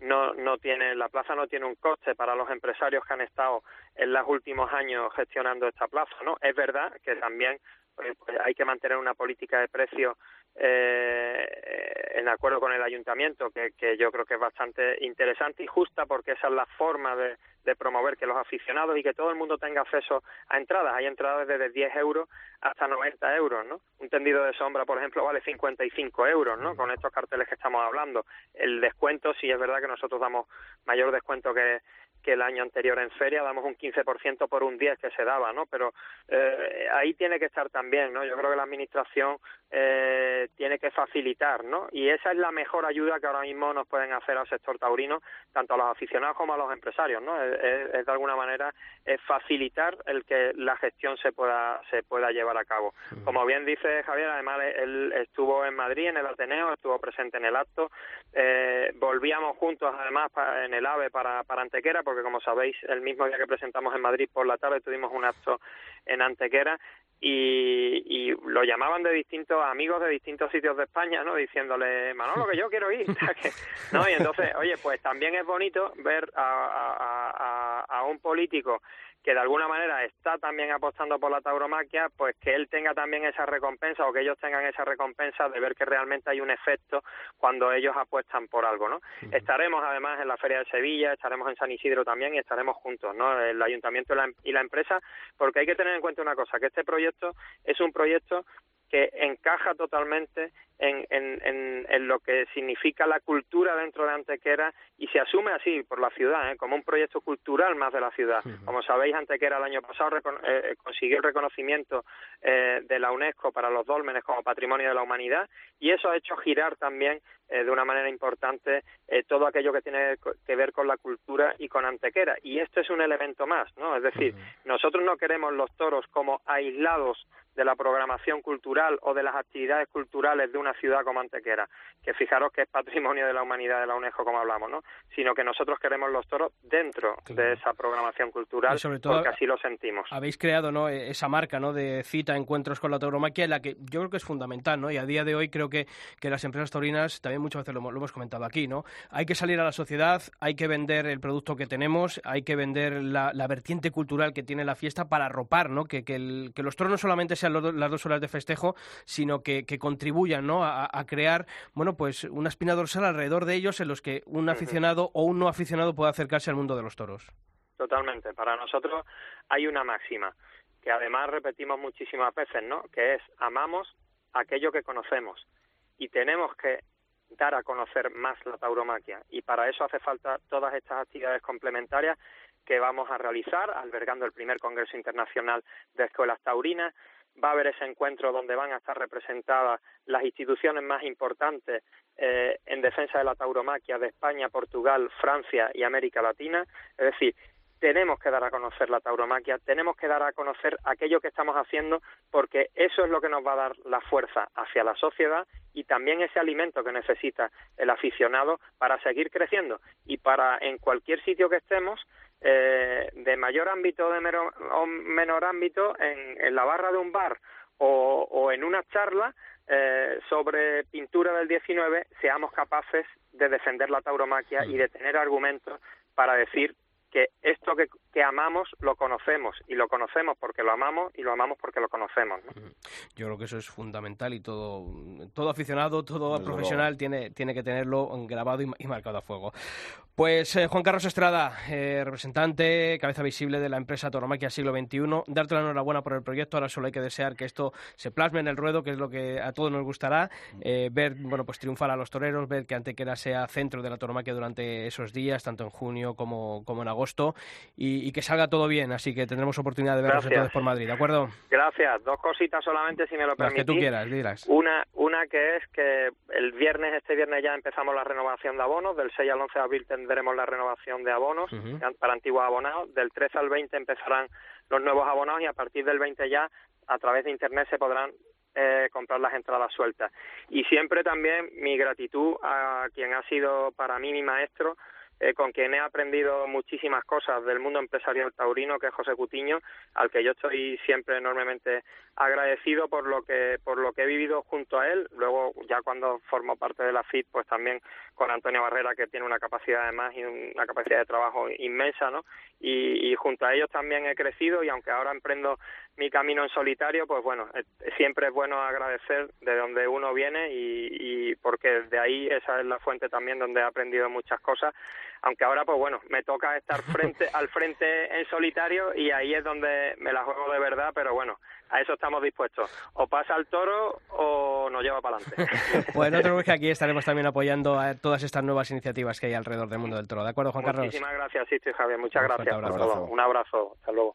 no, no tiene, la plaza no tiene un coste para los empresarios que han estado en los últimos años gestionando esta plaza, ¿no? Es verdad que también eh, pues hay que mantener una política de precios eh, en acuerdo con el ayuntamiento, que, que yo creo que es bastante interesante y justa porque esa es la forma de, de promover que los aficionados y que todo el mundo tenga acceso a entradas. Hay entradas desde 10 euros hasta 90 euros, ¿no? Un tendido de sombra, por ejemplo, vale 55 euros, ¿no? Con estos carteles que estamos hablando. El descuento, sí es verdad que nosotros damos mayor descuento que, que el año anterior en feria, damos un 15% por un 10 que se daba, ¿no? Pero eh, ahí tiene que estar también, ¿no? Yo creo que la administración eh, tiene que facilitar, ¿no? Y esa es la mejor ayuda que ahora mismo nos pueden hacer al sector taurino, tanto a los aficionados como a los empresarios, ¿no? Es, es- es de alguna manera es facilitar el que la gestión se pueda se pueda llevar a cabo. Como bien dice Javier, además él estuvo en Madrid en el Ateneo, estuvo presente en el acto, eh, volvíamos juntos además en el AVE para, para Antequera, porque como sabéis, el mismo día que presentamos en Madrid por la tarde tuvimos un acto en Antequera y, y lo llamaban de distintos amigos de distintos sitios de España, ¿no? Diciéndole, Manolo, que yo quiero ir. ¿no? Y entonces, oye, pues también es bonito ver a- a- a un político que de alguna manera está también apostando por la tauromaquia, pues que él tenga también esa recompensa o que ellos tengan esa recompensa de ver que realmente hay un efecto cuando ellos apuestan por algo, ¿no? Estaremos además en la Feria de Sevilla, estaremos en San Isidro también y estaremos juntos, ¿no? El ayuntamiento y la, y la empresa, porque hay que tener en cuenta una cosa, que este proyecto es un proyecto que encaja totalmente en, en, en, en lo que significa la cultura dentro de Antequera y se asume así por la ciudad, ¿eh? como un proyecto cultural más de la ciudad. Como sabéis, Antequera el año pasado recon- eh, consiguió el reconocimiento eh, de la UNESCO para los dólmenes como Patrimonio de la Humanidad y eso ha hecho girar también eh, de una manera importante eh, todo aquello que tiene que ver con la cultura y con Antequera. Y esto es un elemento más, ¿no? Es decir, nosotros no queremos los toros como aislados de la programación cultural o de las actividades culturales de una ciudad como Antequera, que fijaros que es patrimonio de la humanidad de la UNESCO como hablamos, ¿no? Sino que nosotros queremos los toros dentro de esa programación cultural Y sobre todo- porque así lo sentimos. Habéis creado ¿no? e- esa marca ¿no? de cita, encuentros con la tauromaquia, en la que yo creo que es fundamental, ¿no? Y a día de hoy creo que, que las empresas taurinas, también muchas veces lo, hemos- lo hemos comentado aquí, ¿no? Hay que salir a la sociedad, hay que vender el producto que tenemos, hay que vender la, la vertiente cultural que tiene la fiesta para arropar, ¿no? Que, que, el- que los toros no solamente sean los las dos horas de festejo, sino que, que contribuyan, ¿no? ¿no? A, a crear, bueno, pues una espina dorsal alrededor de ellos en los que un aficionado o un no aficionado pueda acercarse al mundo de los toros. Totalmente. Para nosotros hay una máxima que además repetimos muchísimas veces, ¿no? Que es amamos aquello que conocemos y tenemos que dar a conocer más la tauromaquia y para eso hace falta todas estas actividades complementarias que vamos a realizar albergando el primer Congreso Internacional de Escuelas Taurinas. Va a haber ese encuentro donde van a estar representadas las instituciones más importantes eh, en defensa de la tauromaquia de España, Portugal, Francia y América Latina. Es decir, tenemos que dar a conocer la tauromaquia, tenemos que dar a conocer aquello que estamos haciendo porque eso es lo que nos va a dar la fuerza hacia la sociedad y también ese alimento que necesita el aficionado para seguir creciendo y para en cualquier sitio que estemos eh, de mayor ámbito de o menor ámbito en, en, la barra de un bar o, o en una charla eh, sobre pintura del 19 seamos capaces de defender la tauromaquia y de tener argumentos para decir que esto que, que, amamos lo conocemos y lo conocemos porque lo amamos y lo amamos porque lo conocemos. ¿no? Yo creo que eso es fundamental y todo, todo aficionado, todo Desde profesional tiene, tiene que tenerlo grabado y, y marcado a fuego. Pues eh, Juan Carlos Estrada, eh, representante, cabeza visible de la empresa Tauromaquia Siglo XXI, darte la enhorabuena por el proyecto. Ahora solo hay que desear que esto se plasme en el ruedo, que es lo que a todos nos gustará. Eh, ver, bueno, pues triunfar a los toreros, ver que Antequera sea centro de la tauromaquia durante esos días, tanto en junio como, como en agosto, y, y, que salga todo bien. Así que tendremos oportunidad de vernos Gracias. entonces por Madrid, ¿de acuerdo? Gracias. Dos cositas solamente, si me lo Las permitís. que tú quieras, dirás. Una, una que es que el viernes, este viernes ya empezamos la renovación de abonos, del 6 al 11 de abril tendremos la renovación de abonos uh -huh. para antiguos abonados. Del 13 al 20 empezarán los nuevos abonados y a partir del 20 ya a través de internet se podrán eh, comprar las entradas sueltas. Y siempre también mi gratitud a quien ha sido para mí mi maestro, eh, con quien he aprendido muchísimas cosas del mundo empresarial taurino, que es José Cutiño, al que yo estoy siempre enormemente agradecido por lo que por lo que he vivido junto a él. Luego, ya cuando formo parte de la FIT, pues también con Antonio Barrera, que tiene una capacidad además y una capacidad de trabajo inmensa, ¿no? Y, y junto a ellos también he crecido y aunque ahora emprendo mi camino en solitario, pues bueno, eh, siempre es bueno agradecer de donde uno viene y, y porque de ahí esa es la fuente también donde he aprendido muchas cosas. Aunque ahora pues bueno me toca estar frente al frente en solitario y ahí es donde me la juego de verdad pero bueno a eso estamos dispuestos. O pasa el toro o nos lleva para adelante pues no tenemos que aquí estaremos también apoyando a todas estas nuevas iniciativas que hay alrededor del mundo del toro. De acuerdo Juan Carlos muchísimas gracias Sisto y Javier. Muchas un gracias abrazo. un abrazo. Hasta luego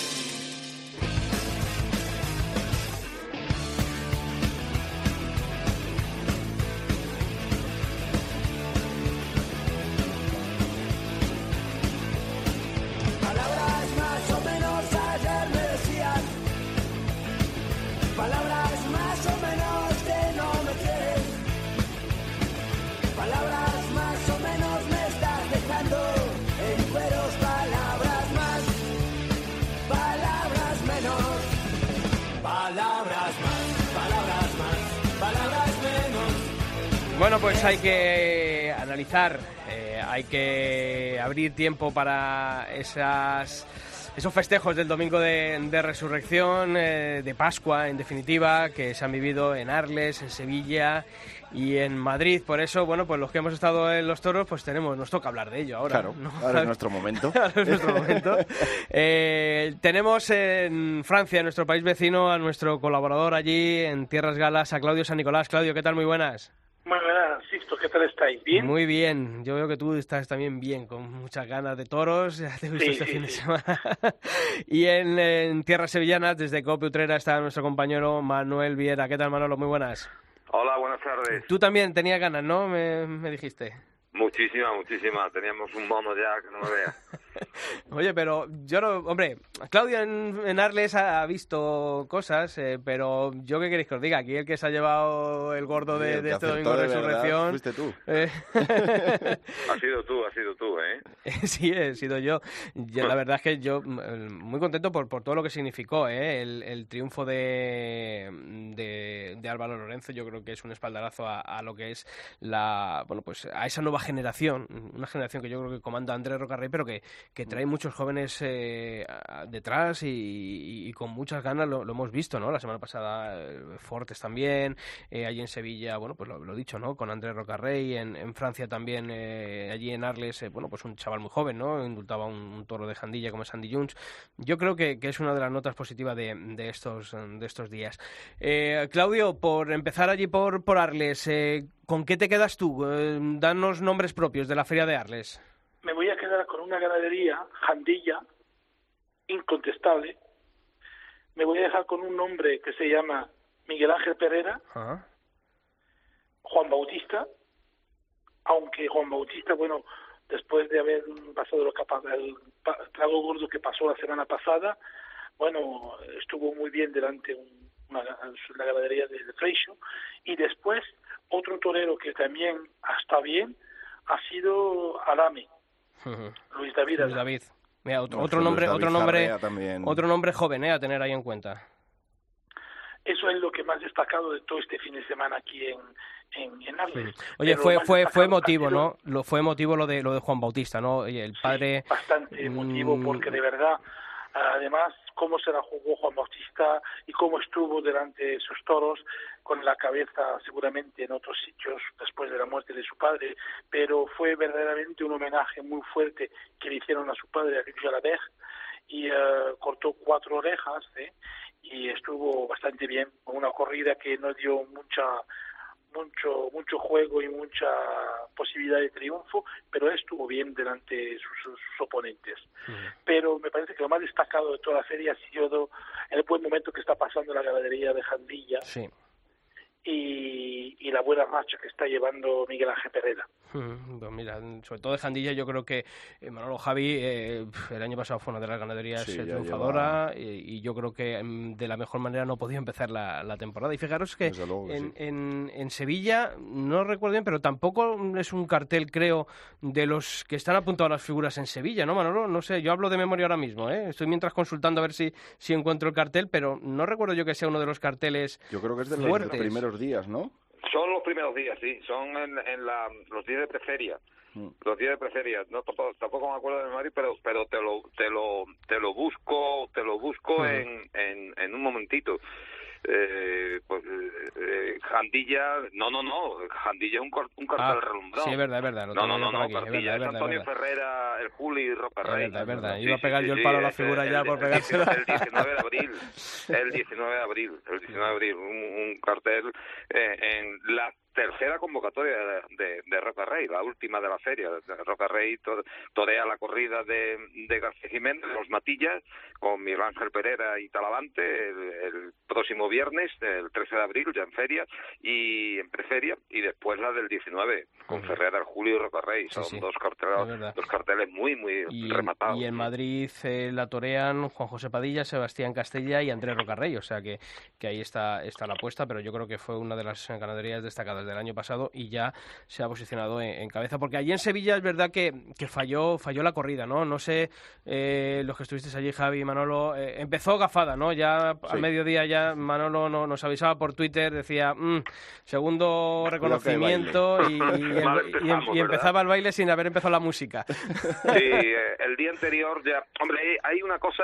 Bueno, pues hay que analizar, eh, hay que abrir tiempo para esas, esos festejos del domingo de, de resurrección, eh, de Pascua, en definitiva, que se han vivido en Arles, en Sevilla y en Madrid. Por eso, bueno, pues los que hemos estado en los toros, pues tenemos, nos toca hablar de ello ahora. Claro, ¿no? ahora es nuestro momento. ahora es nuestro momento. Eh, tenemos en Francia, en nuestro país vecino, a nuestro colaborador allí en Tierras Galas, a Claudio San Nicolás. Claudio, ¿qué tal? Muy buenas. Muy buenas, Sixto, ¿qué tal estáis? ¿Bien? Muy bien, yo veo que tú estás también bien, con muchas ganas de toros, ya te he visto Sí, este sí, fin de semana. y en, en Tierras Sevillanas, desde Cope Utrera, está nuestro compañero Manuel Viera. ¿Qué tal, Manolo? Muy buenas. Hola, buenas tardes. Tú también tenías ganas, ¿no? Me, me dijiste. Muchísima, muchísima. Teníamos un mono ya que no me veas. Oye, pero yo no... Hombre, Claudio en, en Arles ha, ha visto cosas, eh, pero yo qué queréis que os diga. Aquí el que se ha llevado el gordo de, el de este domingo de de verdad resurrección... fuiste tú. eh, Has sido tú, has sido tú, ¿eh? Sí, he sido yo. Yo, La verdad es que yo mm, muy contento por, por todo lo que significó ¿eh? el, el triunfo de, de, de Álvaro Lorenzo. Yo creo que es un espaldarazo a, a lo que es la bueno pues a esa nueva generación, una generación que yo creo que comanda Andrés Rocarrey, pero que, que que trae muchos jóvenes eh, detrás y, con muchas ganas, lo, hemos visto, ¿no? La semana pasada eh, Fortes también, eh, allí en Sevilla, bueno, pues lo, he dicho, ¿no? Con Andrés Rocarrey, en, en Francia también, allí en Arles, bueno, pues un chaval muy joven, ¿no? Indultaba un, toro de Jandilla como Sandy Jones. Yo creo que, es una de las notas positivas de, de estos, de estos días. Claudio, por empezar allí por, por Arles, ¿con qué te quedas tú? danos nombres propios de la Feria de Arles me voy a quedar con una ganadería, Jandilla, incontestable. Me voy a dejar con un nombre que se llama Miguel Ángel Pereira, Juan Bautista, aunque Juan Bautista, bueno, después de haber pasado lo que, el trago gordo que pasó la semana pasada, bueno, estuvo muy bien delante un, una, la ganadería de, de Freixo, y después otro torero que también está bien ha sido Alame, Luis David. Luis David. otro, nombre, otro nombre, otro nombre joven, ¿eh? a tener ahí en cuenta. Eso es lo que más destacado de todo este fin de semana aquí en, en, Arles. Oye, fue fue fue emotivo, ¿no? Lo fue emotivo lo de lo de Juan Bautista, ¿no? Oye, el padre. bastante emotivo mm, porque de verdad, además cómo se la jugó Juan Bautista y cómo estuvo delante de sus toros con la cabeza seguramente en otros sitios después de la muerte de su padre, pero fue verdaderamente un homenaje muy fuerte que le hicieron a su padre, a Luis Jalabert, y eh, cortó cuatro orejas ¿eh? y estuvo bastante bien, con una corrida que no dio mucha mucho mucho juego y mucha posibilidad de triunfo, pero estuvo bien delante de sus, oponentes. Pero me parece que lo más destacado de toda la serie ha sido el buen momento que está pasando la ganadería de Jandilla. Sí y, la buena marcha que está llevando Miguel Ángel Pereira. Pues mira, sobre todo de Jandilla, yo creo que eh, Manolo Javi eh, el año pasado fue una de las ganaderías eh, triunfadora y, yo creo que mm, de la mejor manera no podía empezar la, temporada. Y fijaros que en, en, Sevilla, no recuerdo bien, pero tampoco es un cartel, creo, de los que están apuntados a las figuras en Sevilla, ¿no, Manolo? No sé, yo hablo de memoria ahora mismo, ¿eh? Estoy mientras consultando a ver si, si encuentro el cartel, pero no recuerdo yo que sea uno de los carteles Yo creo que es de los primeros días, ¿no? Son los primeros días, sí, son en, en la, los días de preferia. Mm. Los días de preferia, no tampoco, me acuerdo de Madrid, pero pero te lo te lo te lo busco, te lo busco mm. en, en en un momentito eh, pues eh, Jandilla, no, no, no, Jandilla es un, un cartel ah, relumbrado. Sí, es verdad, es verdad. No, no, no, no, Jandilla es, Antonio Ferrera, el Juli y Roca Rey. Es verdad, es verdad. Iba a pegar yo el palo a la figura ya por pegársela. El 19 de abril, el 19 de abril, el 19 de abril, un, un cartel eh, en la tercera convocatoria de, de, Roca Rey, la última de la feria. Roca Rey torea la corrida de, de García Jiménez, los Matillas, con Miguel Ángel Pereira y Talavante el, próximo viernes, el 13 de abril, ya en feria, y en preferia, y después la del 19, con Ferrer, Julio y Roca Rey. Son Dos, carteles, dos carteles muy, muy rematados. Y en Madrid eh, la torean Juan José Padilla, Sebastián Castella y Andrés Roca Rey, o sea que, que ahí está, está la apuesta, pero yo creo que fue una de las ganaderías destacadas del año pasado y ya se ha posicionado en, cabeza. Porque allí en Sevilla es verdad que, que falló, falló la corrida, ¿no? No sé, eh, los que estuvisteis allí, Javi y Manolo, eh, empezó gafada, ¿no? Ya al mediodía ya Manolo no, nos avisaba por Twitter, decía, mm, segundo reconocimiento y, y, empezaba el baile sin haber empezado la música. Sí, eh, el día anterior ya, hombre, hay una cosa,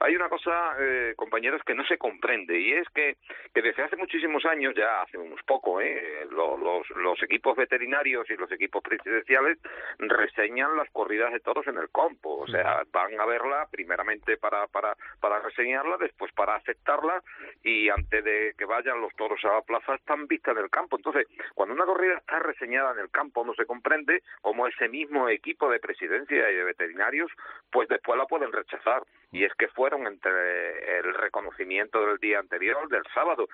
hay una cosa, compañeros, que no se comprende y es que, que desde hace muchísimos años, ya hace unos pocos, ¿eh? Los, los equipos veterinarios y los equipos presidenciales reseñan las corridas de toros en el campo, o sea, van a verla primeramente para, para, para reseñarla, después para aceptarla y antes de que vayan los toros a la plaza están vistas en el campo. Entonces, cuando una corrida está reseñada en el campo no se comprende cómo ese mismo equipo de presidencia y de veterinarios pues después la pueden rechazar. Y es que fueron entre el reconocimiento del día anterior, del sábado,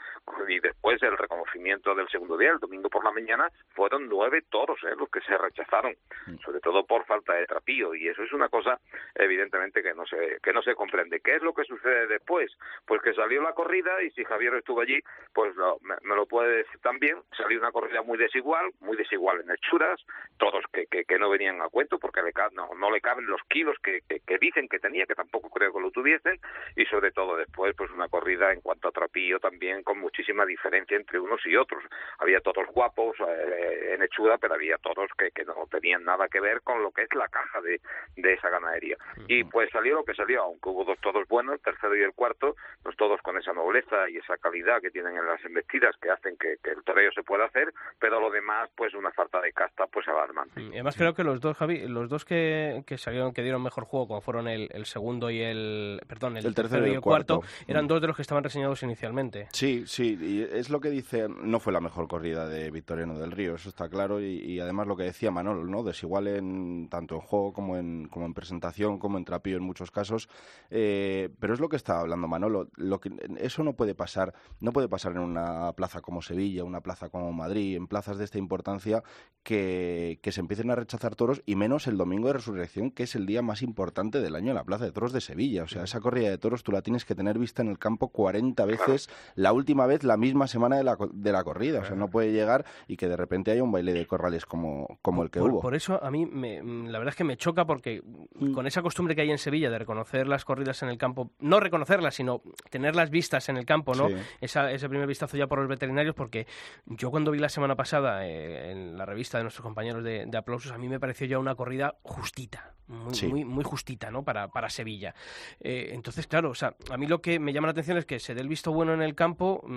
y después el reconocimiento del segundo día, el domingo por la mañana, fueron nueve toros ¿eh? los que se rechazaron, mm. sobre todo por falta de trapío, y eso es una cosa evidentemente que no se, que no se comprende. ¿Qué es lo que sucede después? Pues que salió la corrida, y si Javier estuvo allí, pues me, lo puede decir también, salió una corrida muy desigual, muy desigual en hechuras, todos que, que, no venían a cuento, porque le, no, no le caben los kilos que, que, dicen que tenía, que tampoco creo creo que lo tuviesen, y sobre todo después, pues una corrida en cuanto a trapillo también con muchísima diferencia entre unos y otros. Había todos guapos eh, en hechura, pero había todos que, que no tenían nada que ver con lo que es la caja de, de esa ganadería. Y pues salió lo que salió, aunque hubo dos todos buenos, el tercero y el cuarto, pues todos con esa nobleza y esa calidad que tienen en las embestidas que hacen que, que el toreo se pueda hacer, pero lo demás, pues una falta de casta, pues alarmante. Y además creo que los dos, Javi, los dos que, que salieron, que dieron mejor juego, como fueron el, el segundo y el, perdón, el, El tercero y el cuarto. eran dos de los que estaban reseñados inicialmente. Sí, sí, y es lo que dice, no fue la mejor corrida de Victoriano del Río, eso está claro, y, y además lo que decía Manolo, ¿no? Desigual en tanto en juego como en, como en presentación, como en trapío en muchos casos, eh, pero es lo que estaba hablando Manolo, lo que, eso no puede pasar, no puede pasar en una plaza como Sevilla, una plaza como Madrid, en plazas de esta importancia, que, que se empiecen a rechazar toros, y menos el domingo de resurrección, que es el día más importante del año en la Plaza de Toros de Sevilla. O sea, esa corrida de toros tú la tienes que tener vista en el campo 40 veces, la última vez la misma semana de la, de la corrida. O sea, no puede llegar y que de repente haya un baile de corrales como, como el que por, hubo. por eso a mí me- mm, la verdad es que me choca porque Mm. con esa costumbre que hay en Sevilla de reconocer las corridas en el campo, no reconocerlas, sino tenerlas vistas en el campo, ¿no? Sí. Esa, ese primer vistazo ya por los veterinarios, porque yo cuando vi la semana pasada eh, en la revista de nuestros compañeros de, de aplausos, a mí me pareció ya una corrida justita, muy, Sí. muy, muy justita, ¿no? Para, para Sevilla. Eh, entonces, claro, o sea, a mí lo que me llama la atención es que se dé el visto bueno en el campo, mm,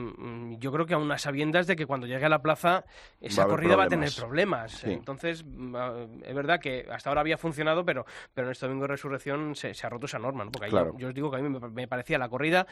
mm, yo creo que aún a sabiendas de que cuando llegue a la plaza esa Va corrida va a tener problemas. Sí. Entonces, mm, ah, es verdad que hasta ahora había funcionado, pero, pero en este domingo de resurrección se, se ha roto esa norma, ¿no? Porque ahí Claro. yo, yo os digo que a mí me, me parecía la corrida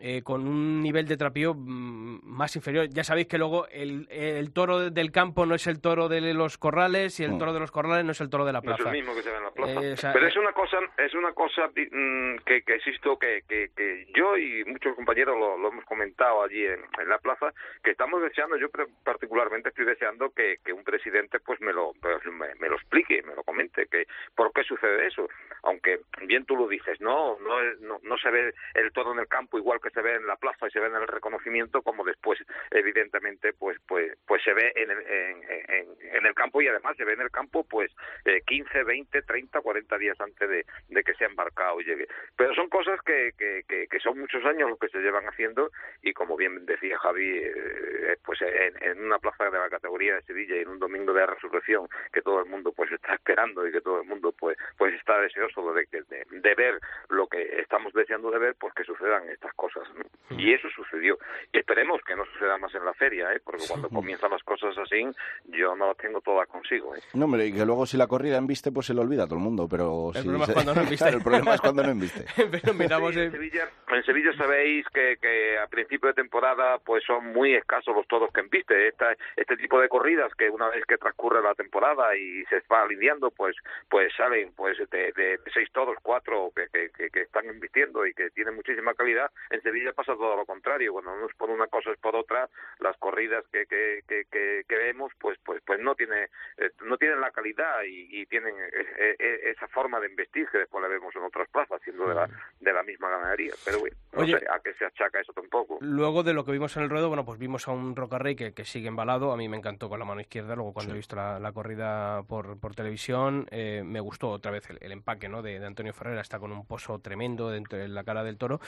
eh, con un nivel de trapío mm, más inferior. Ya sabéis que luego el, el toro del campo no es el toro de los corrales y el Mm. toro de los corrales no es el toro de la No es plaza. el mismo que se ve en la plaza. Eh, o sea, Pero eh, es una cosa, es una cosa mm, que, que existo, que, que, que yo y muchos compañeros lo, lo hemos comentado allí en, en la plaza, que estamos deseando, yo pre- particularmente estoy deseando que, que un presidente pues me lo, pues, me, me lo explique, me lo comente, que por qué sucede eso. Aunque bien tú lo dices, no, no, no, no se ve el toro en el campo igual que se ve en la plaza y se ve en el reconocimiento, como después evidentemente pues pues pues se ve en el, en, en- en el campo y además se ve en el campo pues eh, 15, 20, 30, 40 días antes de, de que sea embarcado y llegue. Pero son cosas que, que, son muchos años los que se llevan haciendo y como bien decía Javi, eh, pues en, en una plaza de la categoría de Sevilla y en un domingo de la resurrección que todo el mundo pues está esperando y que todo el mundo pues pues está deseoso de, de, de ver lo que estamos deseando de ver, pues que sucedan estas cosas. ¿No? Y eso sucedió. Y esperemos que no suceda más en la feria, ¿eh? porque cuando comienzan las cosas así, yo no las tengo todas consigo. ¿eh? No, hombre, y que luego si la corrida embiste, pues se le olvida a todo el mundo, pero... El si problema es se- cuando no embiste. el problema es cuando no embiste. pero miramos Sí, en el- Sevilla, en Sevilla sabéis que, que a principio de temporada pues son muy escasos los toros que embiste. Esta, este tipo de corridas que una vez que transcurre la temporada y se va alineando, pues pues salen pues de, de- de seis toros, cuatro que, que, que- que están embistiendo y que tienen muchísima calidad. En Sevilla pasa todo lo contrario. Bueno, no es por una cosa es por otra. Las corridas que, que, que, que- vemos pues pues pues no tiene eh, no tienen la calidad y, y tienen eh, eh, esa forma de embestir que después la vemos en otras plazas, siendo de la, de la misma ganadería. Pero bueno, no Oye. sé a qué se achaca eso tampoco. Luego de lo que vimos en el ruedo, bueno, pues vimos a un Rocarrey que, que sigue embalado. A mí me encantó con la mano izquierda. Luego, cuando he visto la, la corrida por, por televisión, eh, me gustó otra vez el, el empaque ¿no? de, de Antonio Ferrera. Está con un pozo tremendo dentro de la cara del toro.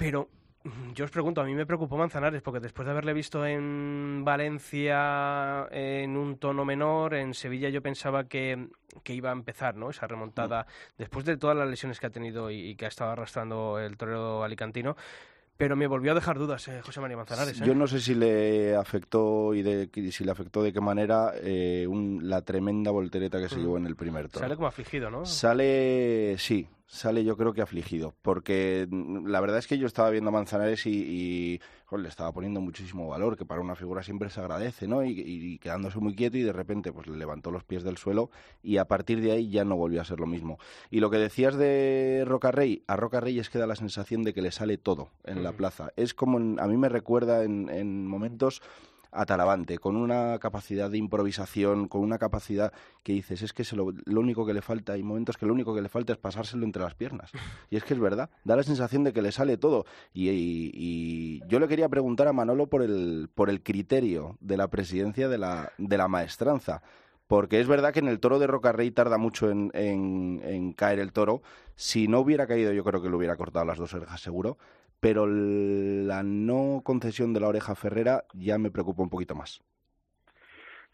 Pero mm, yo os pregunto, a mí me preocupó Manzanares, porque después de haberle visto en Valencia en un tono menor, en Sevilla yo pensaba que, que iba a empezar ¿no? esa remontada, después de todas las lesiones que ha tenido y, y que ha estado arrastrando el torero alicantino. Pero me volvió a dejar dudas, eh, José María Manzanares. ¿eh? Yo no sé si le afectó y de, si le afectó de qué manera eh, un- la tremenda voltereta que se Mm. llevó en el primer toro. Sale como afligido, ¿no? Sale, sí, sale yo creo que afligido, porque mm, la verdad es que yo estaba viendo a Manzanares y, y, joder, le estaba poniendo muchísimo valor, que para una figura siempre se agradece, ¿no? Y, y quedándose muy quieto y de repente pues le levantó los pies del suelo y a partir de ahí ya no volvió a ser lo mismo. Y lo que decías de Rocarrey, a Rocarrey es que da la sensación de que le sale todo en la plaza. Es como, en- a mí me recuerda en, en momentos a Talavante, con una capacidad de improvisación, con una capacidad que dices, es que se lo, lo único que le falta, hay momentos que lo único que le falta es pasárselo entre las piernas. Y es que es verdad, da la sensación de que le sale todo. Y yo le quería preguntar a Manolo por el, por el criterio de la presidencia de la, de la maestranza. porque es verdad que en el toro de Rocarrey tarda mucho en, en, en caer el toro. Si no hubiera caído, yo creo que le hubiera cortado las dos orejas seguro, pero la no concesión de la oreja Ferrera ya me preocupa un poquito más.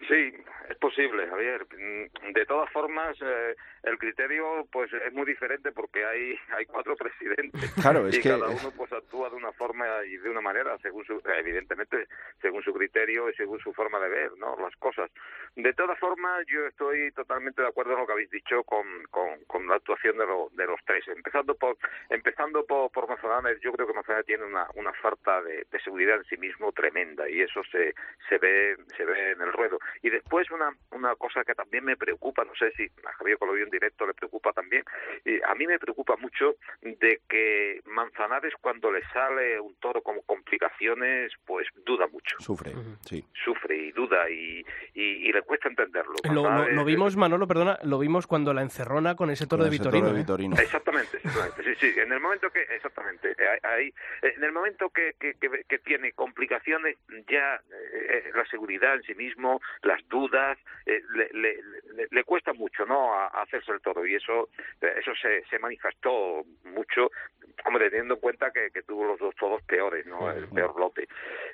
Sí, es posible, Javier. Mm, De todas formas, eh, el criterio pues es muy diferente porque hay hay cuatro presidentes Claro, es y que- cada uno pues actúa de una forma y de una manera según su evidentemente según su criterio y según su forma de ver, ¿no? Las cosas. De todas formas, yo estoy totalmente de acuerdo en lo que habéis dicho con, con, con la actuación de, lo- de los tres. Empezando por empezando por, por Manzanares, yo creo que Manzanares tiene una, una falta de, de seguridad en sí mismo tremenda y eso se, se ve se ve en el ruedo. Y después una, una cosa que también me preocupa, no sé si a Javier Colodio en directo le preocupa también, y a mí me preocupa mucho de que Manzanares cuando le sale un toro con complicaciones, pues duda mucho Sufre, sí. sufre y duda y, y, y le cuesta entenderlo. Lo, lo- lo vimos, Manolo, perdona, lo vimos cuando la encerrona con ese toro Con de ese Vitorino. toro de ¿eh? Vitorino. Exactamente, exactamente. Sí, sí. En el momento que, exactamente, eh, ahí, eh, en el momento que, que, que, que tiene complicaciones, ya eh, la seguridad en sí mismo, las dudas, eh, le, le, le, le cuesta mucho, ¿no? A, a hacerse el toro y eso, eh, eso se, se manifestó mucho, hombre, teniendo en cuenta que, que tuvo los dos todos peores, ¿no? El peor lote.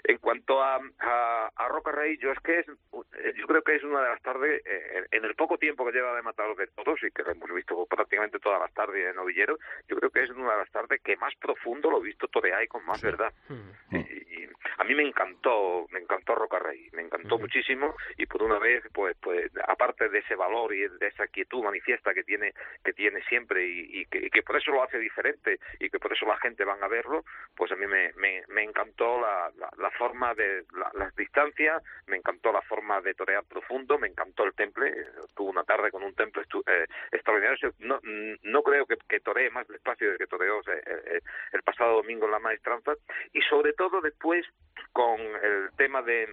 En cuanto a, a, a Roca Rey, yo es que es, eh, yo creo que es una de las tardes, eh, en el poco tiempo que lleva de matar de todos y que lo hemos visto prácticamente todas las tardes en Novillero, yo creo que es una de las tardes que más profundo lo he visto torear y con más verdad. Mm. Y, y a mí me encantó, me encantó Roca Rey, me encantó muchísimo. Y por una vez, pues, pues, aparte de ese valor y de esa quietud manifiesta que tiene, que tiene siempre y, y que, y que por eso lo hace diferente y que por eso la gente van a verlo, pues a mí me, me, me encantó la, la, la forma de la- las distancias, me encantó la forma de torear profundo, me encantó el temple, tuvo una tarde con un temple estu- eh, extraordinario, no, no creo que, que toree más despacio de que toreó eh, eh, el pasado domingo en la maestranza. Y sobre todo después con el tema de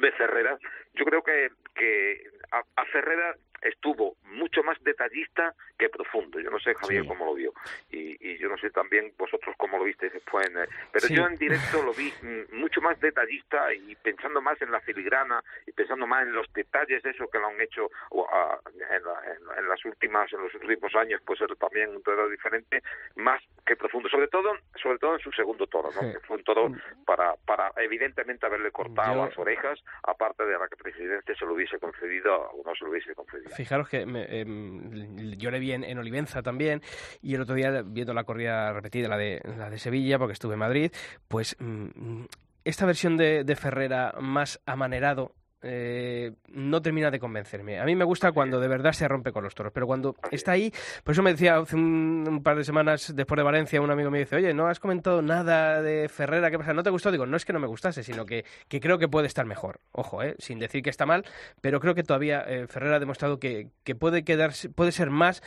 de Ferrera, yo creo que, que a, a Ferrera estuvo mucho más detallista que profundo. Yo no sé, Javier, Sí. cómo lo vio. Y, y yo no sé también vosotros cómo lo visteis después. en, eh, pero Sí. yo en directo lo vi mm, mucho más detallista y pensando más en la filigrana y pensando más en los detalles de eso que lo han hecho o, ah, en, la- en- en las últimas en los últimos años pues era también un toro diferente más que profundo sobre todo sobre todo en su segundo toro ¿no? Sí. que fue un toro para para evidentemente haberle cortado Yo- las orejas aparte de la que el presidente se lo hubiese concedido o no se lo hubiese concedido Fijaros que me- em, yo le en Olivenza también y el otro día viendo la corrida repetida, la de, la de Sevilla, porque estuve en Madrid, pues mm, esta versión de, de Ferrera más amanerado eh, no termina de convencerme. A mí me gusta cuando de verdad se rompe con los toros, pero cuando está ahí, por eso me decía hace un, par de semanas después de Valencia, un amigo me dice, oye, no has comentado nada de Ferrera, ¿qué pasa? ¿No te gustó? Digo, no es que no me gustase, sino que, que creo que puede estar mejor. Ojo, eh, sin decir que está mal, pero creo que todavía eh, Ferrera ha demostrado que, que puede quedarse, puede ser más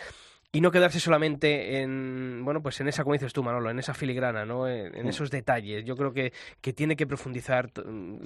y no quedarse solamente en bueno pues en esa como dices tú Manolo en esa filigrana no en, en esos detalles. Yo creo que, que tiene que profundizar t-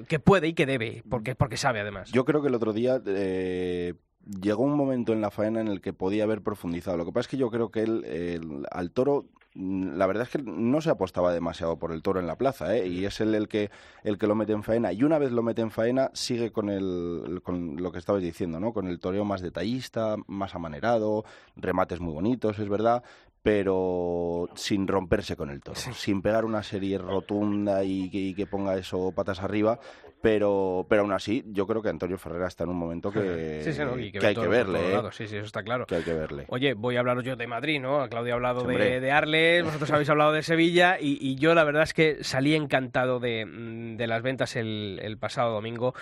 que puede y que debe porque porque sabe además. Yo creo que el otro día eh, llegó un momento en la faena en el que podía haber profundizado. Lo que pasa es que yo creo que él, al toro, mm, la verdad es que no se apostaba demasiado por el toro en la plaza, ¿eh? y es él el que, el que lo mete en faena. Y una vez lo mete en faena, sigue con, el, con lo que estabas diciendo, ¿no? con el toreo más detallista, más amanerado, remates muy bonitos, es verdad, pero sin romperse con el toro, sin pegar una serie rotunda y que, y que ponga eso patas arriba, pero, pero aún así yo creo que Antonio Ferrera está en un momento que, sí, sí, no, que hay que verle, ¿eh? sí sí eso está claro que hay que verle. Oye, voy a hablaros yo de Madrid, ¿no? Claudia ha hablado de, Arles, vosotros habéis hablado de Sevilla y, y yo la verdad es que salí encantado de, mm, de las ventas el, el pasado domingo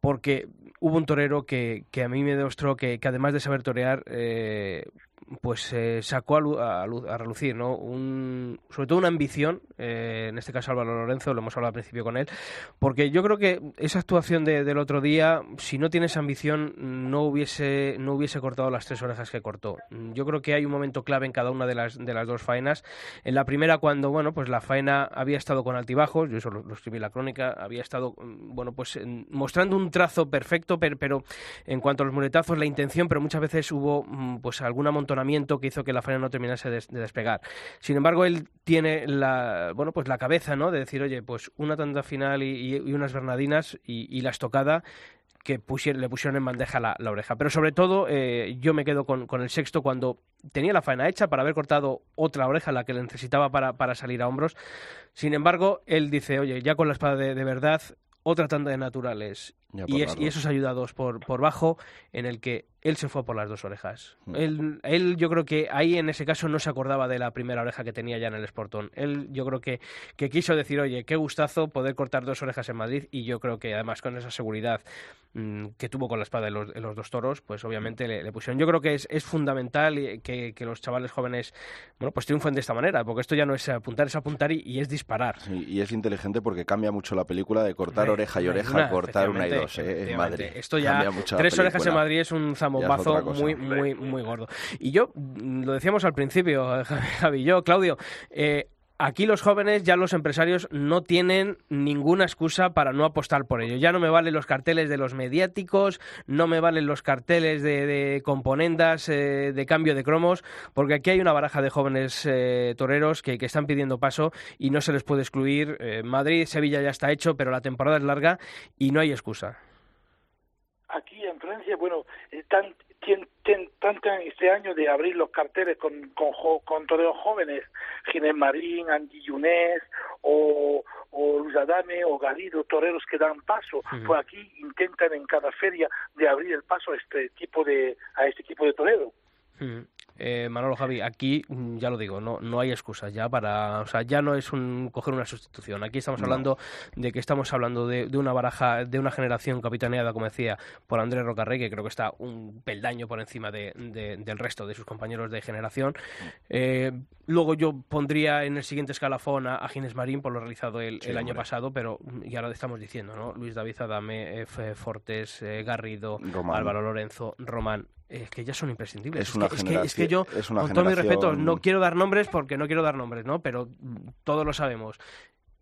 porque hubo un torero que, que a mí me demostró que, que además de saber torear, eh, pues eh, sacó a, a a relucir, ¿no? Un, sobre todo una ambición, eh, en este caso Álvaro Lorenzo, lo hemos hablado al principio con él, porque yo creo que esa actuación de- del otro día, si no tienes ambición, no hubiese, no hubiese cortado las tres orejas que cortó. Yo creo que hay un momento clave en cada una de las, de las dos faenas. En la primera, cuando, bueno, pues la faena había estado con altibajos, yo eso lo, lo escribí en la crónica, había estado, mm, bueno, pues en- mostrando un trazo perfecto, pero, pero en cuanto a los muletazos, la intención, pero muchas veces hubo, mm, pues algún amontonamiento que hizo que la faena no terminase de, de despegar. Sin embargo, él tiene la, bueno, pues la cabeza, ¿no? De decir, oye, pues una tanda final y, unas bernadinas y, y la estocada que le pusieron en bandeja la, oreja. Pero sobre todo, eh, yo me quedo con, el sexto cuando tenía la faena hecha para haber cortado otra oreja, la que le necesitaba para salir a hombros. Sin embargo, él dice, oye, ya con la espada de verdad, otra tanda de naturales y, esos ayudados por, por bajo, en el que él se fue por las dos orejas. Hmm. Él, él, yo creo que ahí en ese caso no se acordaba de la primera oreja que tenía ya en el Sportón. Él yo creo que, que quiso decir, oye, qué gustazo poder cortar dos orejas en Madrid y yo creo que además con esa seguridad mm, que tuvo con la espada en los, los dos toros, pues obviamente le, pusieron. Yo creo que es, es fundamental que, que, los chavales jóvenes, bueno, pues triunfen de esta manera, porque esto ya no es apuntar, es apuntar y, es disparar. y es inteligente porque cambia mucho la película de cortar oreja y oreja cortar una y eh, en Madrid. Esto ya, tres orejas en Madrid es un zambobazo muy, muy, muy gordo. Y yo, mm, lo decíamos al principio, Javi, yo, Claudio, eh, aquí los jóvenes, ya los empresarios, no tienen ninguna excusa para no apostar por ello. Ya no me valen los carteles de los mediáticos, no me valen los carteles de, componendas, eh, de cambio de cromos, porque aquí hay una baraja de jóvenes eh, toreros que, están pidiendo paso y no se les puede excluir. Madrid, Sevilla ya está hecho, pero la temporada es larga y no hay excusa aquí en Francia, bueno, eh, tan, tanto este año de abrir los carteles con, con, con toreros jóvenes, Ginés Marín, Andy Yunés o, o Luis Adame o Galido, toreros que dan paso, pues aquí intentan en cada feria de abrir el paso a este tipo de, a este tipo de torero. Eh, Manolo Javi, aquí mm, ya lo digo, no, no hay excusas ya para, o sea, ya no es un coger una sustitución. Aquí estamos hablando de que estamos hablando de, una baraja, de una generación capitaneada, como decía, por Andrés Rocarrey, que creo que está un peldaño por encima de, del resto de sus compañeros de generación. Eh, luego yo pondría en el siguiente escalafón a, Ginés Marín por lo realizado el, año pasado, pero ya lo estamos diciendo, ¿no? Luis David Adame, F. Fortes, eh, Garrido, Álvaro Lorenzo, Román es que ya son imprescindibles. Es, una que, es, que, yo, con todo mi respeto, no quiero dar nombres porque no quiero dar nombres, ¿no? Pero todos lo sabemos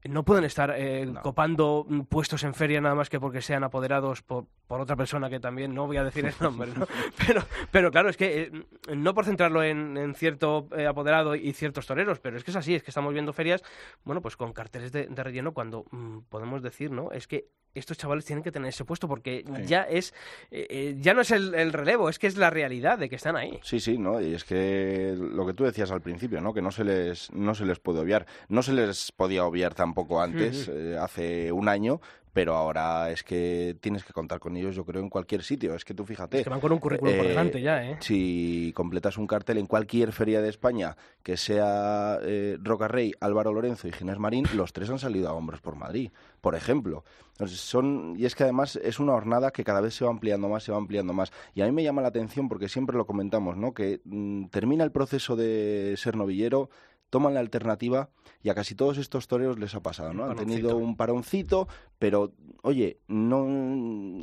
no pueden estar eh, copando puestos en feria nada más que porque sean apoderados por, por, otra persona que también no voy a decir el nombre, ¿no? pero, pero claro, es que eh, no por centrarlo en, en cierto eh, apoderado y ciertos toreros, pero es que es así, es que estamos viendo ferias, bueno, pues con carteles de, relleno cuando mm, podemos decir, ¿no? Es que estos chavales tienen que tener ese puesto porque ya es ya no es el, el, relevo, es que es la realidad de que están ahí. Sí, sí, ¿no? Y es que lo que tú decías al principio, ¿no? Que no se les no se les puede obviar, no se les podía obviar tampoco poco antes, eh, hace un año, pero ahora es que tienes que contar con ellos, yo creo, en cualquier sitio. Es que tú fíjate. Es que van con un currículum por eh, delante ya, ¿eh? Si completas un cartel en cualquier feria de España, que sea eh, Roca Rey, Álvaro Lorenzo y Ginés Marín, los tres han salido a hombros por Madrid, por ejemplo. son, y es que además es una jornada que cada vez se va ampliando más, se va ampliando más. Y a mí me llama la atención porque siempre lo comentamos, ¿no? Que mm, termina el proceso de ser novillero, toman la alternativa y a casi todos estos toreros les ha pasado, ¿no? Han tenido un paroncito, pero oye, no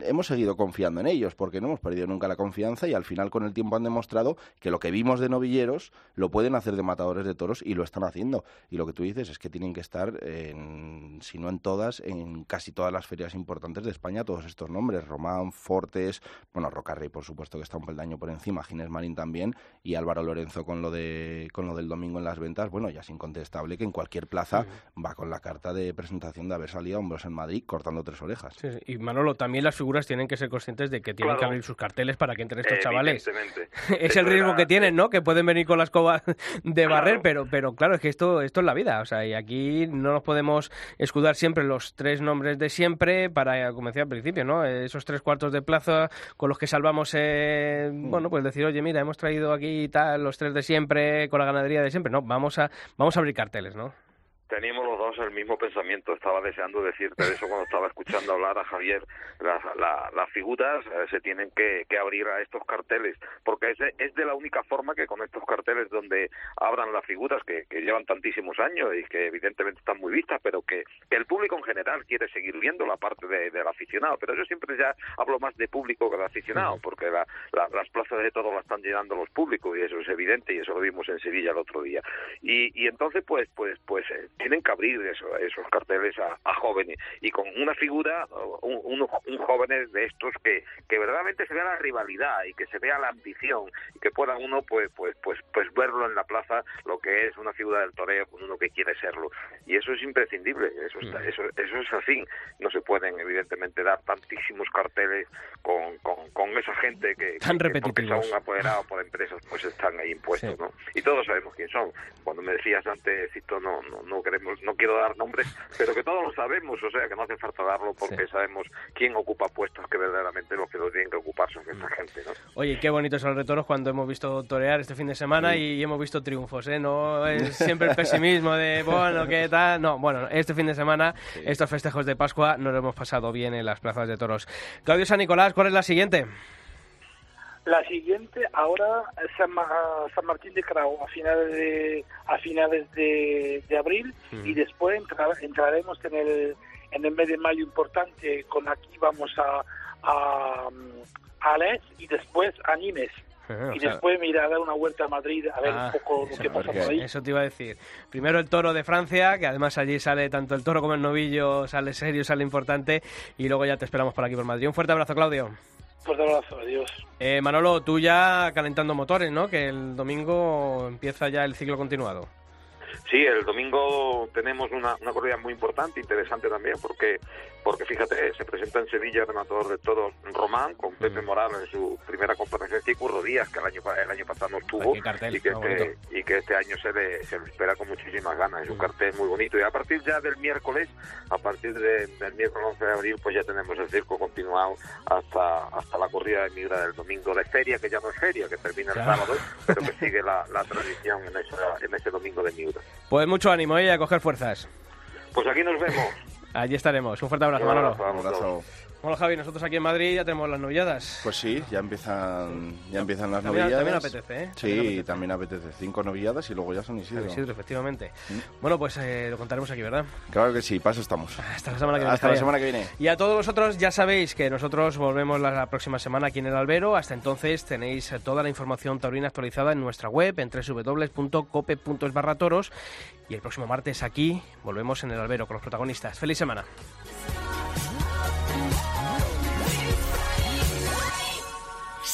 hemos seguido confiando en ellos porque no hemos perdido nunca la confianza y al final con el tiempo han demostrado que lo que vimos de novilleros lo pueden hacer de matadores de toros y lo están haciendo. Y lo que tú dices es que tienen que estar, en, si no en todas, en casi todas las ferias importantes de España, todos estos nombres, Román, Fortes, bueno, Rocarrey por supuesto que está un peldaño por encima, Ginés Marín también y Álvaro Lorenzo con lo de con lo del domingo en las ventas bueno, ya es incontestable que en cualquier plaza va con la carta de presentación de haber salido a hombros en Madrid cortando tres orejas. Y Manolo, también las figuras tienen que ser conscientes de que tienen que abrir sus carteles para que entren estos chavales. es el riesgo que tienen, ¿no? Que pueden venir con la escoba de barrer, pero, pero claro, es que esto, esto es la vida. O sea, y aquí no nos podemos escudar siempre los tres nombres de siempre para, como decía al principio, ¿no? Esos tres cuartos de plaza con los que salvamos, eh, mm. bueno, pues decir, oye, mira, hemos traído aquí tal, los tres de siempre, con la ganadería de siempre. No, vamos a vamos a abrir carteles, ¿no? Teníamos los dos el mismo pensamiento. Estaba deseando decirte eso cuando estaba escuchando hablar a Javier. Las, las figuras eh, se tienen que, que, abrir a estos carteles, porque es de, es de la única forma que con estos carteles donde abran las figuras que, que llevan tantísimos años y que evidentemente están muy vistas, pero que, el público en general quiere seguir viendo la parte de, del aficionado. Pero yo siempre ya hablo más de público que de aficionado, porque la, las plazas de todo las están llenando los públicos y eso es evidente y eso lo vimos en Sevilla el otro día. Y, y entonces, pues, pues, pues, eh, tienen que abrir eso, esos carteles a, a, jóvenes. Y con una figura, un, un, un jóvenes de estos que, que verdaderamente se vea la rivalidad y que se vea la ambición y que pueda uno pues pues pues pues verlo en la plaza lo que es una figura del toreo con uno que quiere serlo. Y eso es imprescindible eso está, eso eso es así. No se pueden evidentemente dar tantísimos carteles con, con, con esa gente que, Tan que son apoderados por empresas pues están ahí impuestos no y todos sabemos quién son. Cuando me decías antes Cito, no no no queremos no quiero dar nombres pero que todos lo sabemos o sea que no hace falta darlo porque sabemos quién ocupa puestos que verdaderamente los que los tienen que ocupar son esta gente no Oye, qué bonitos son los retoros cuando hemos visto torear este fin de semana y hemos visto triunfos, ¿eh? No es siempre el pesimismo de, bueno, ¿qué tal? No, bueno, este fin de semana, estos festejos de Pascua, nos lo hemos pasado bien en las plazas de toros. Claudio San Nicolás, ¿cuál es la siguiente? La siguiente ahora San, Ma- San Martín de Crao a finales de a finales de, de abril y después entra- entraremos en el en el mes de mayo importante con aquí vamos a a, a Les y después a Nimes Ajá, y después me iré a dar una vuelta a Madrid a ver Ah, un poco lo que pasa por ahí. eso te iba a decir. Primero el toro de Francia, que además allí sale tanto el toro como el novillo, sale serio, sale importante, y luego ya te esperamos por aquí por Madrid. Un fuerte abrazo, Claudio. Fuerte abrazo, adiós. Eh, Manolo, tú ya calentando motores, ¿no? Que el domingo empieza ya el ciclo continuado. Sí, el domingo tenemos una, una corrida muy importante, interesante también, porque porque fíjate, se presenta en Sevilla el rematador de todos Román, con Pepe Morales en su primera comparecencia y Curro Díaz, que el año, el año pasado no estuvo, cartel, y, que este, y que este año se le, se le espera con muchísimas ganas. Es un cartel muy bonito. Y a partir ya del miércoles, a partir de- del miércoles 11 de abril, pues ya tenemos el circo continuado hasta, hasta la corrida de migra del domingo de feria, que ya no es feria, que termina el sábado, pero que sigue la, la tradición en, esa- en ese domingo de migra. Pues mucho ánimo ¿eh? y a coger fuerzas. Pues aquí nos vemos. Allí estaremos. Un fuerte abrazo, Un Manolo. Un abrazo. Bueno, Javi, nosotros aquí en Madrid ya tenemos las novilladas. Pues sí, ya empiezan, ya empiezan las También- novilladas. también apetece, ¿eh? Sí, También apetece. también apetece. Cinco novilladas y luego ya son Isidro. San Isidro, efectivamente. Mm. Bueno, pues eh, lo contaremos aquí, ¿verdad? Claro que sí, paso estamos. Hasta la semana que viene. Hasta la semana que viene. Y a todos vosotros ya sabéis que nosotros volvemos la, la próxima semana aquí en el Albero. Hasta entonces tenéis eh, toda la información taurina actualizada en nuestra web en www.cope.es barra toros. Y el próximo martes aquí volvemos en el Albero con los protagonistas. ¡Feliz semana!